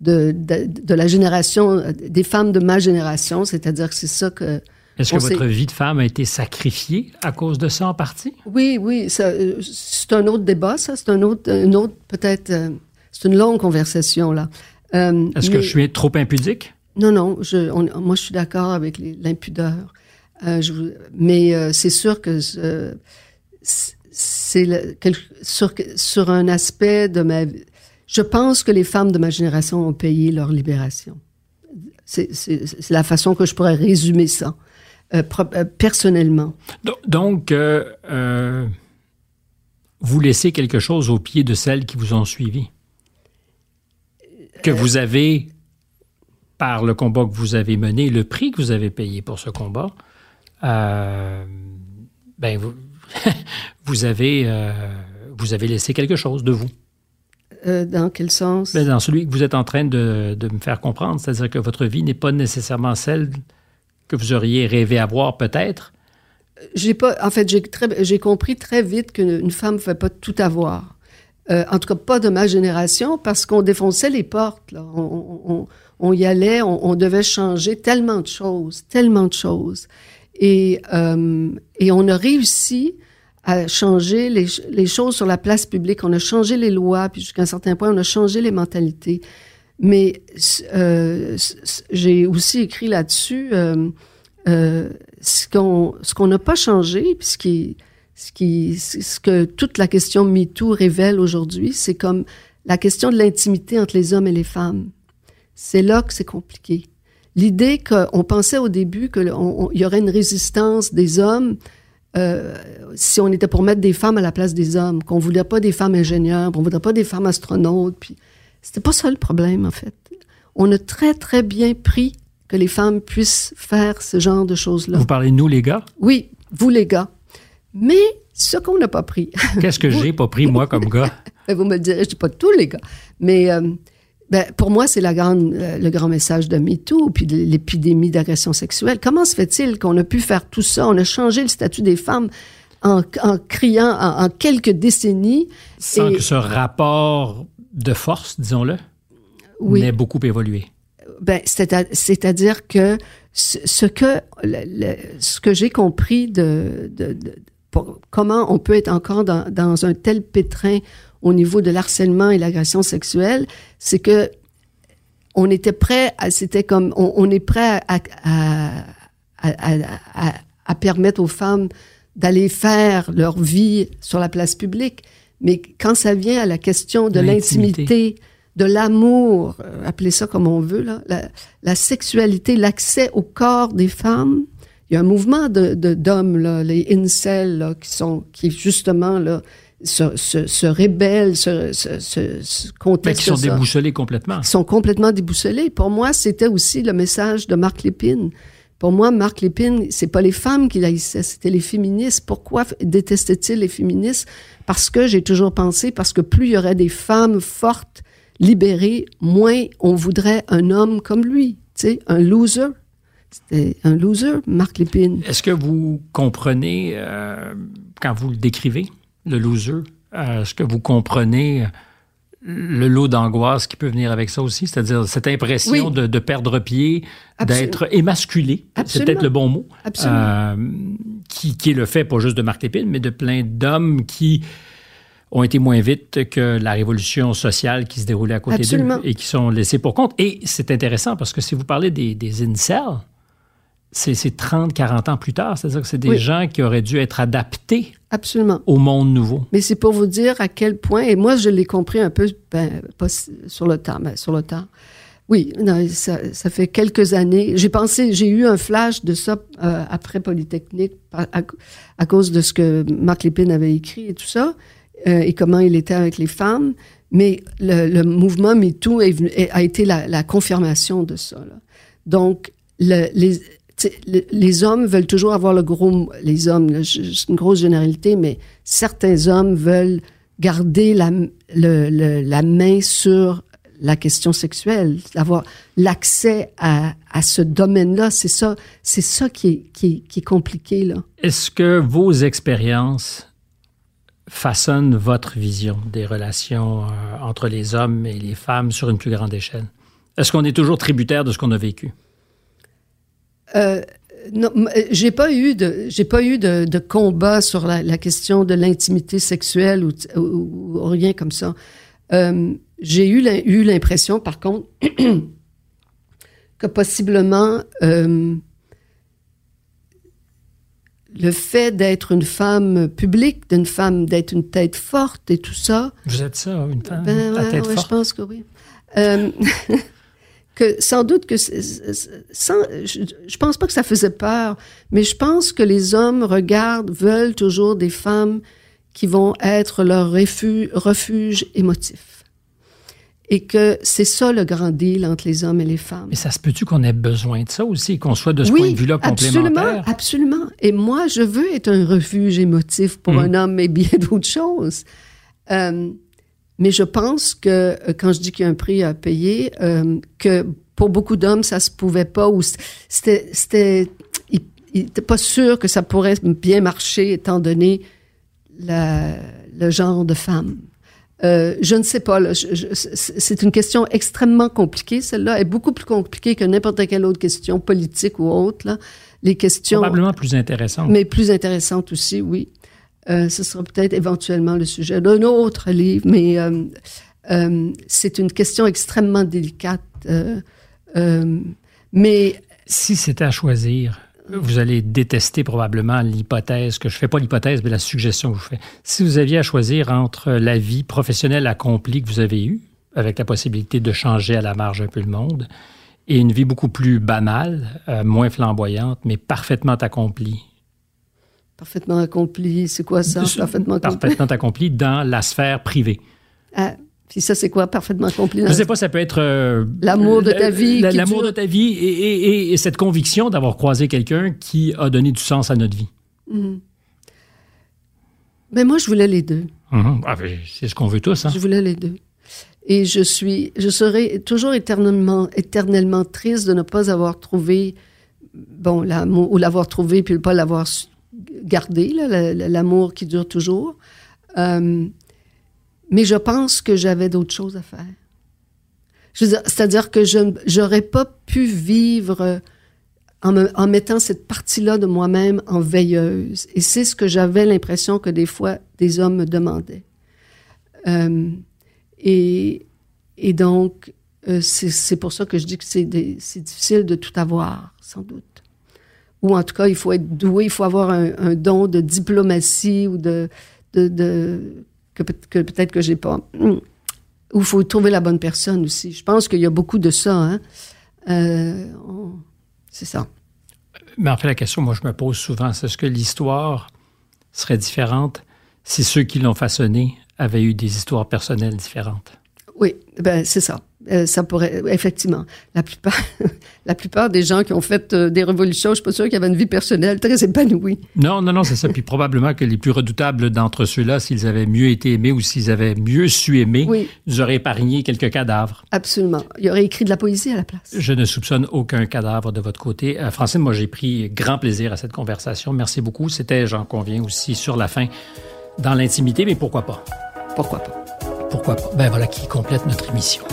de, de, la génération, des femmes de ma génération, c'est-à-dire que c'est ça que... Est-ce que votre vie de femme a été sacrifiée à cause de ça en partie? Oui, oui, c'est un autre débat, ça, c'est un autre, un autre peut-être, euh, c'est une longue conversation, là. Euh, Est-ce que je suis trop impudique? Non, non, je, moi je suis d'accord avec l'impudeur. Euh, mais c'est sûr que c'est sur, sur un aspect de ma vie. Je pense que les femmes de ma génération ont payé leur libération. C'est la façon que je pourrais résumer ça, euh, euh, personnellement. Donc, euh, vous laissez quelque chose au pied de celles qui vous ont suivi? que vous avez, par le combat que vous avez mené, le prix que vous avez payé pour ce combat, ben vous, vous, avez, euh, vous avez laissé quelque chose de vous. Euh, dans quel sens? Ben dans celui que vous êtes en train de, de me faire comprendre, c'est-à-dire que votre vie n'est pas nécessairement celle que vous auriez rêvé avoir peut-être? J'ai pas, en fait, j'ai compris très vite qu'une femme ne pouvait pas tout avoir. Euh, en tout cas, pas de ma génération, parce qu'on défonçait les portes. Là. On, on, on, y allait, on, on, devait changer tellement de choses, tellement de choses. Et, euh, et on a réussi à changer les, choses sur la place publique. On a changé les lois, puis jusqu'à un certain point, on a changé les mentalités. Mais euh, j'ai aussi écrit là-dessus euh, ce qu'on ce n'a pas changé, puis ce qui ce qui ce que toute la question MeToo révèle aujourd'hui, c'est comme la question de l'intimité entre les hommes et les femmes. C'est là que c'est compliqué. L'idée qu'on pensait au début qu'il y aurait une résistance des hommes euh, si on était pour mettre des femmes à la place des hommes, qu'on voulait pas des femmes ingénieurs, qu'on voulait pas des femmes astronautes, puis c'était pas ça le problème en fait. On a très très bien pris que les femmes puissent faire ce genre de choses-là. Vous parlez de nous les gars? Oui, vous les gars. Mais ce qu'on n'a pas pris. Qu'est-ce que j'ai pas pris moi comme gars? Vous me le direz, je dis pas tous les gars, mais euh, ben, pour moi, c'est la grande, euh, le grand message de MeToo, puis de l'épidémie d'agression sexuelle. Comment se fait-il qu'on a pu faire tout ça? On a changé le statut des femmes en, en criant en, en, quelques décennies. Sans et... que ce rapport de force, disons-le, oui. n'ait beaucoup évolué. Ben, c'est-à-dire que ce que, le, ce que j'ai compris de, de, de pour, comment on peut être encore dans, dans un tel pétrin au niveau de l'harcèlement et l'agression sexuelle, c'est que on était prêt à, c'était comme, on, on, est prêt à, à, à, à, permettre aux femmes d'aller faire leur vie sur la place publique. Mais quand ça vient à la question de l'intimité, de l'amour, euh, appelez ça comme on veut, là, la, la sexualité, l'accès au corps des femmes, il y a un mouvement de, d'hommes, là, les incels, là, qui sont, qui justement, là, se, se, se rébellent, se, se, se contestent. Mais qui sont ça. déboussolés complètement. Ils sont complètement déboussolés. Pour moi, c'était aussi le message de Marc Lépine. Pour moi, Marc Lépine, c'est pas les femmes qui haïssaient, c'était les féministes. Pourquoi détestait-il les féministes? Parce que j'ai toujours pensé, parce que plus il y aurait des femmes fortes, libérées, moins on voudrait un homme comme lui, tu sais, un loser. C'était un loser, Marc Lépine. Est-ce que vous comprenez, euh, quand vous le décrivez, le loser? Est-ce que vous comprenez le lot d'angoisse qui peut venir avec ça aussi? C'est-à-dire cette impression oui. de, de, perdre pied, d'être émasculé, c'est peut-être le bon mot, euh, qui, qui, est le fait pas juste de Marc Lépine, mais de plein d'hommes qui ont été moins vite que la révolution sociale qui se déroulait à côté d'eux et qui sont laissés pour compte. Et c'est intéressant parce que si vous parlez des, des incels, c'est 30, 40 ans plus tard. C'est-à-dire que c'est des oui. gens qui auraient dû être adaptés Absolument. au monde nouveau. Mais c'est pour vous dire à quel point, et moi je l'ai compris un peu, ben, pas sur le temps, mais sur le temps. Oui, non, ça, ça, fait quelques années. J'ai pensé, j'ai eu un flash de ça euh, après Polytechnique à, à, cause de ce que Marc Lépine avait écrit et tout ça, euh, et comment il était avec les femmes. Mais le, le mouvement MeToo a été la, la, confirmation de ça. Là. Donc, le, les, les hommes veulent toujours avoir le gros, les hommes, c'est une grosse généralité, mais certains hommes veulent garder la, main sur la question sexuelle, avoir l'accès à, ce domaine-là. C'est ça, c'est ça qui est, qui, est, qui est compliqué là. Est-ce que vos expériences façonnent votre vision des relations euh, entre les hommes et les femmes sur une plus grande échelle? Est-ce qu'on est toujours tributaire de ce qu'on a vécu? Euh, non, j'ai pas eu de, j'ai pas eu de, de combat sur la, la question de l'intimité sexuelle ou, ou, ou, rien comme ça. Euh, j'ai eu, eu l'impression, par contre, que possiblement euh, le fait d'être une femme publique, d'une femme, d'être une tête forte et tout ça. Vous êtes ça, une femme ben, à tête ouais, forte? Je pense que oui. Euh, que sans doute que sans, je, je pense pas que ça faisait peur, mais je pense que les hommes regardent, veulent toujours des femmes qui vont être leur refuge, refuge émotif. et que c'est ça le grand deal entre les hommes et les femmes. Mais ça se peut-tu qu'on ait besoin de ça aussi, qu'on soit de ce point de vue-là complémentaire? Absolument, absolument. Et moi, je veux être un refuge émotif pour mm. un homme et bien d'autres choses. Euh, mais je pense que euh, quand je dis qu'il y a un prix à payer, euh, que pour beaucoup d'hommes, ça se pouvait pas ou c'était, c'était, il n'était pas sûr que ça pourrait bien marcher étant donné la, le genre de femme. Euh, je ne sais pas. c'est une question extrêmement compliquée. Celle-là est beaucoup plus compliquée que n'importe quelle autre question politique ou autre. Là. Les questions. Probablement plus intéressantes. Mais plus intéressantes aussi, oui. Euh, ce sera peut-être éventuellement le sujet d'un autre livre, mais euh, euh c'est une question extrêmement délicate. Mais si c'était à choisir, vous allez détester probablement l'hypothèse que je fais, pas l'hypothèse, mais la suggestion que je fais. Si vous aviez à choisir entre la vie professionnelle accomplie que vous avez eue, avec la possibilité de changer à la marge un peu le monde, et une vie beaucoup plus banale, moins flamboyante, mais parfaitement accomplie. Parfaitement accomplie, c'est quoi ça? Parfaitement accomplie? Parfaitement accomplie dans la sphère privée. Ah, puis ça, c'est quoi, parfaitement accompli? Je ne sais pas, ça peut être... Euh, l'amour de ta vie. L'amour de ta vie et, cette conviction d'avoir croisé quelqu'un qui a donné du sens à notre vie. Mm-hmm. Mais moi, je voulais les deux. Mm-hmm. Ah, ben, c'est ce qu'on veut tous. Hein? Je voulais les deux. Et je suis, je serai toujours éternellement, éternellement triste de ne pas avoir trouvé, bon, l'amour, ou l'avoir trouvé puis ne pas l'avoir gardé, l'amour qui dure toujours. Euh, mais je pense que j'avais d'autres choses à faire. C'est-à-dire que je n'aurais pas pu vivre en, mettant cette partie-là de moi-même en veilleuse. Et c'est ce que j'avais l'impression que des fois des hommes me demandaient. Euh, et, donc, euh, c'est pour ça que je dis que c'est difficile de tout avoir, sans doute. Ou en tout cas, il faut être doué, il faut avoir un, don de diplomatie ou de, de, de que, peut-être que j'ai pas. Ou il faut trouver la bonne personne aussi. Je pense qu'il y a beaucoup de ça. Hein? Euh, c'est ça. Mais en fait, la question, moi, je me pose souvent, c'est est-ce que l'histoire serait différente si ceux qui l'ont façonnée avaient eu des histoires personnelles différentes? Oui, ben c'est ça. Euh, ça pourrait, effectivement. La plupart, la plupart des gens qui ont fait euh, des révolutions, je suis pas sûr qu'ils avaient une vie personnelle très épanouie. Non, non, non, c'est ça. Puis probablement que les plus redoutables d'entre ceux-là, s'ils avaient mieux été aimés ou s'ils avaient mieux su aimer, oui. ils auraient épargné quelques cadavres. Absolument. Ils auraient écrit de la poésie à la place. Je ne soupçonne aucun cadavre de votre côté. Euh, Francine, moi, j'ai pris grand plaisir à cette conversation. Merci beaucoup. C'était, j'en conviens aussi, sur la fin, dans l'intimité, mais pourquoi pas? Pourquoi pas? Pourquoi pas? Ben voilà qui complète notre émission.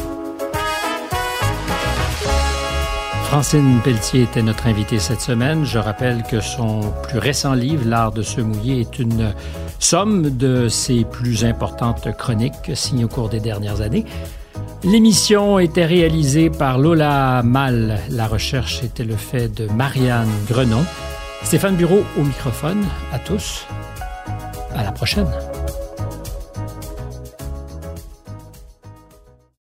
Francine Pelletier était notre invitée cette semaine. Je rappelle que son plus récent livre, L'art de se mouiller, est une somme de ses plus importantes chroniques signées au cours des dernières années. L'émission était réalisée par Lola Mal. La recherche était le fait de Marianne Grenon. Stéphane Bureau au microphone. À tous. À la prochaine.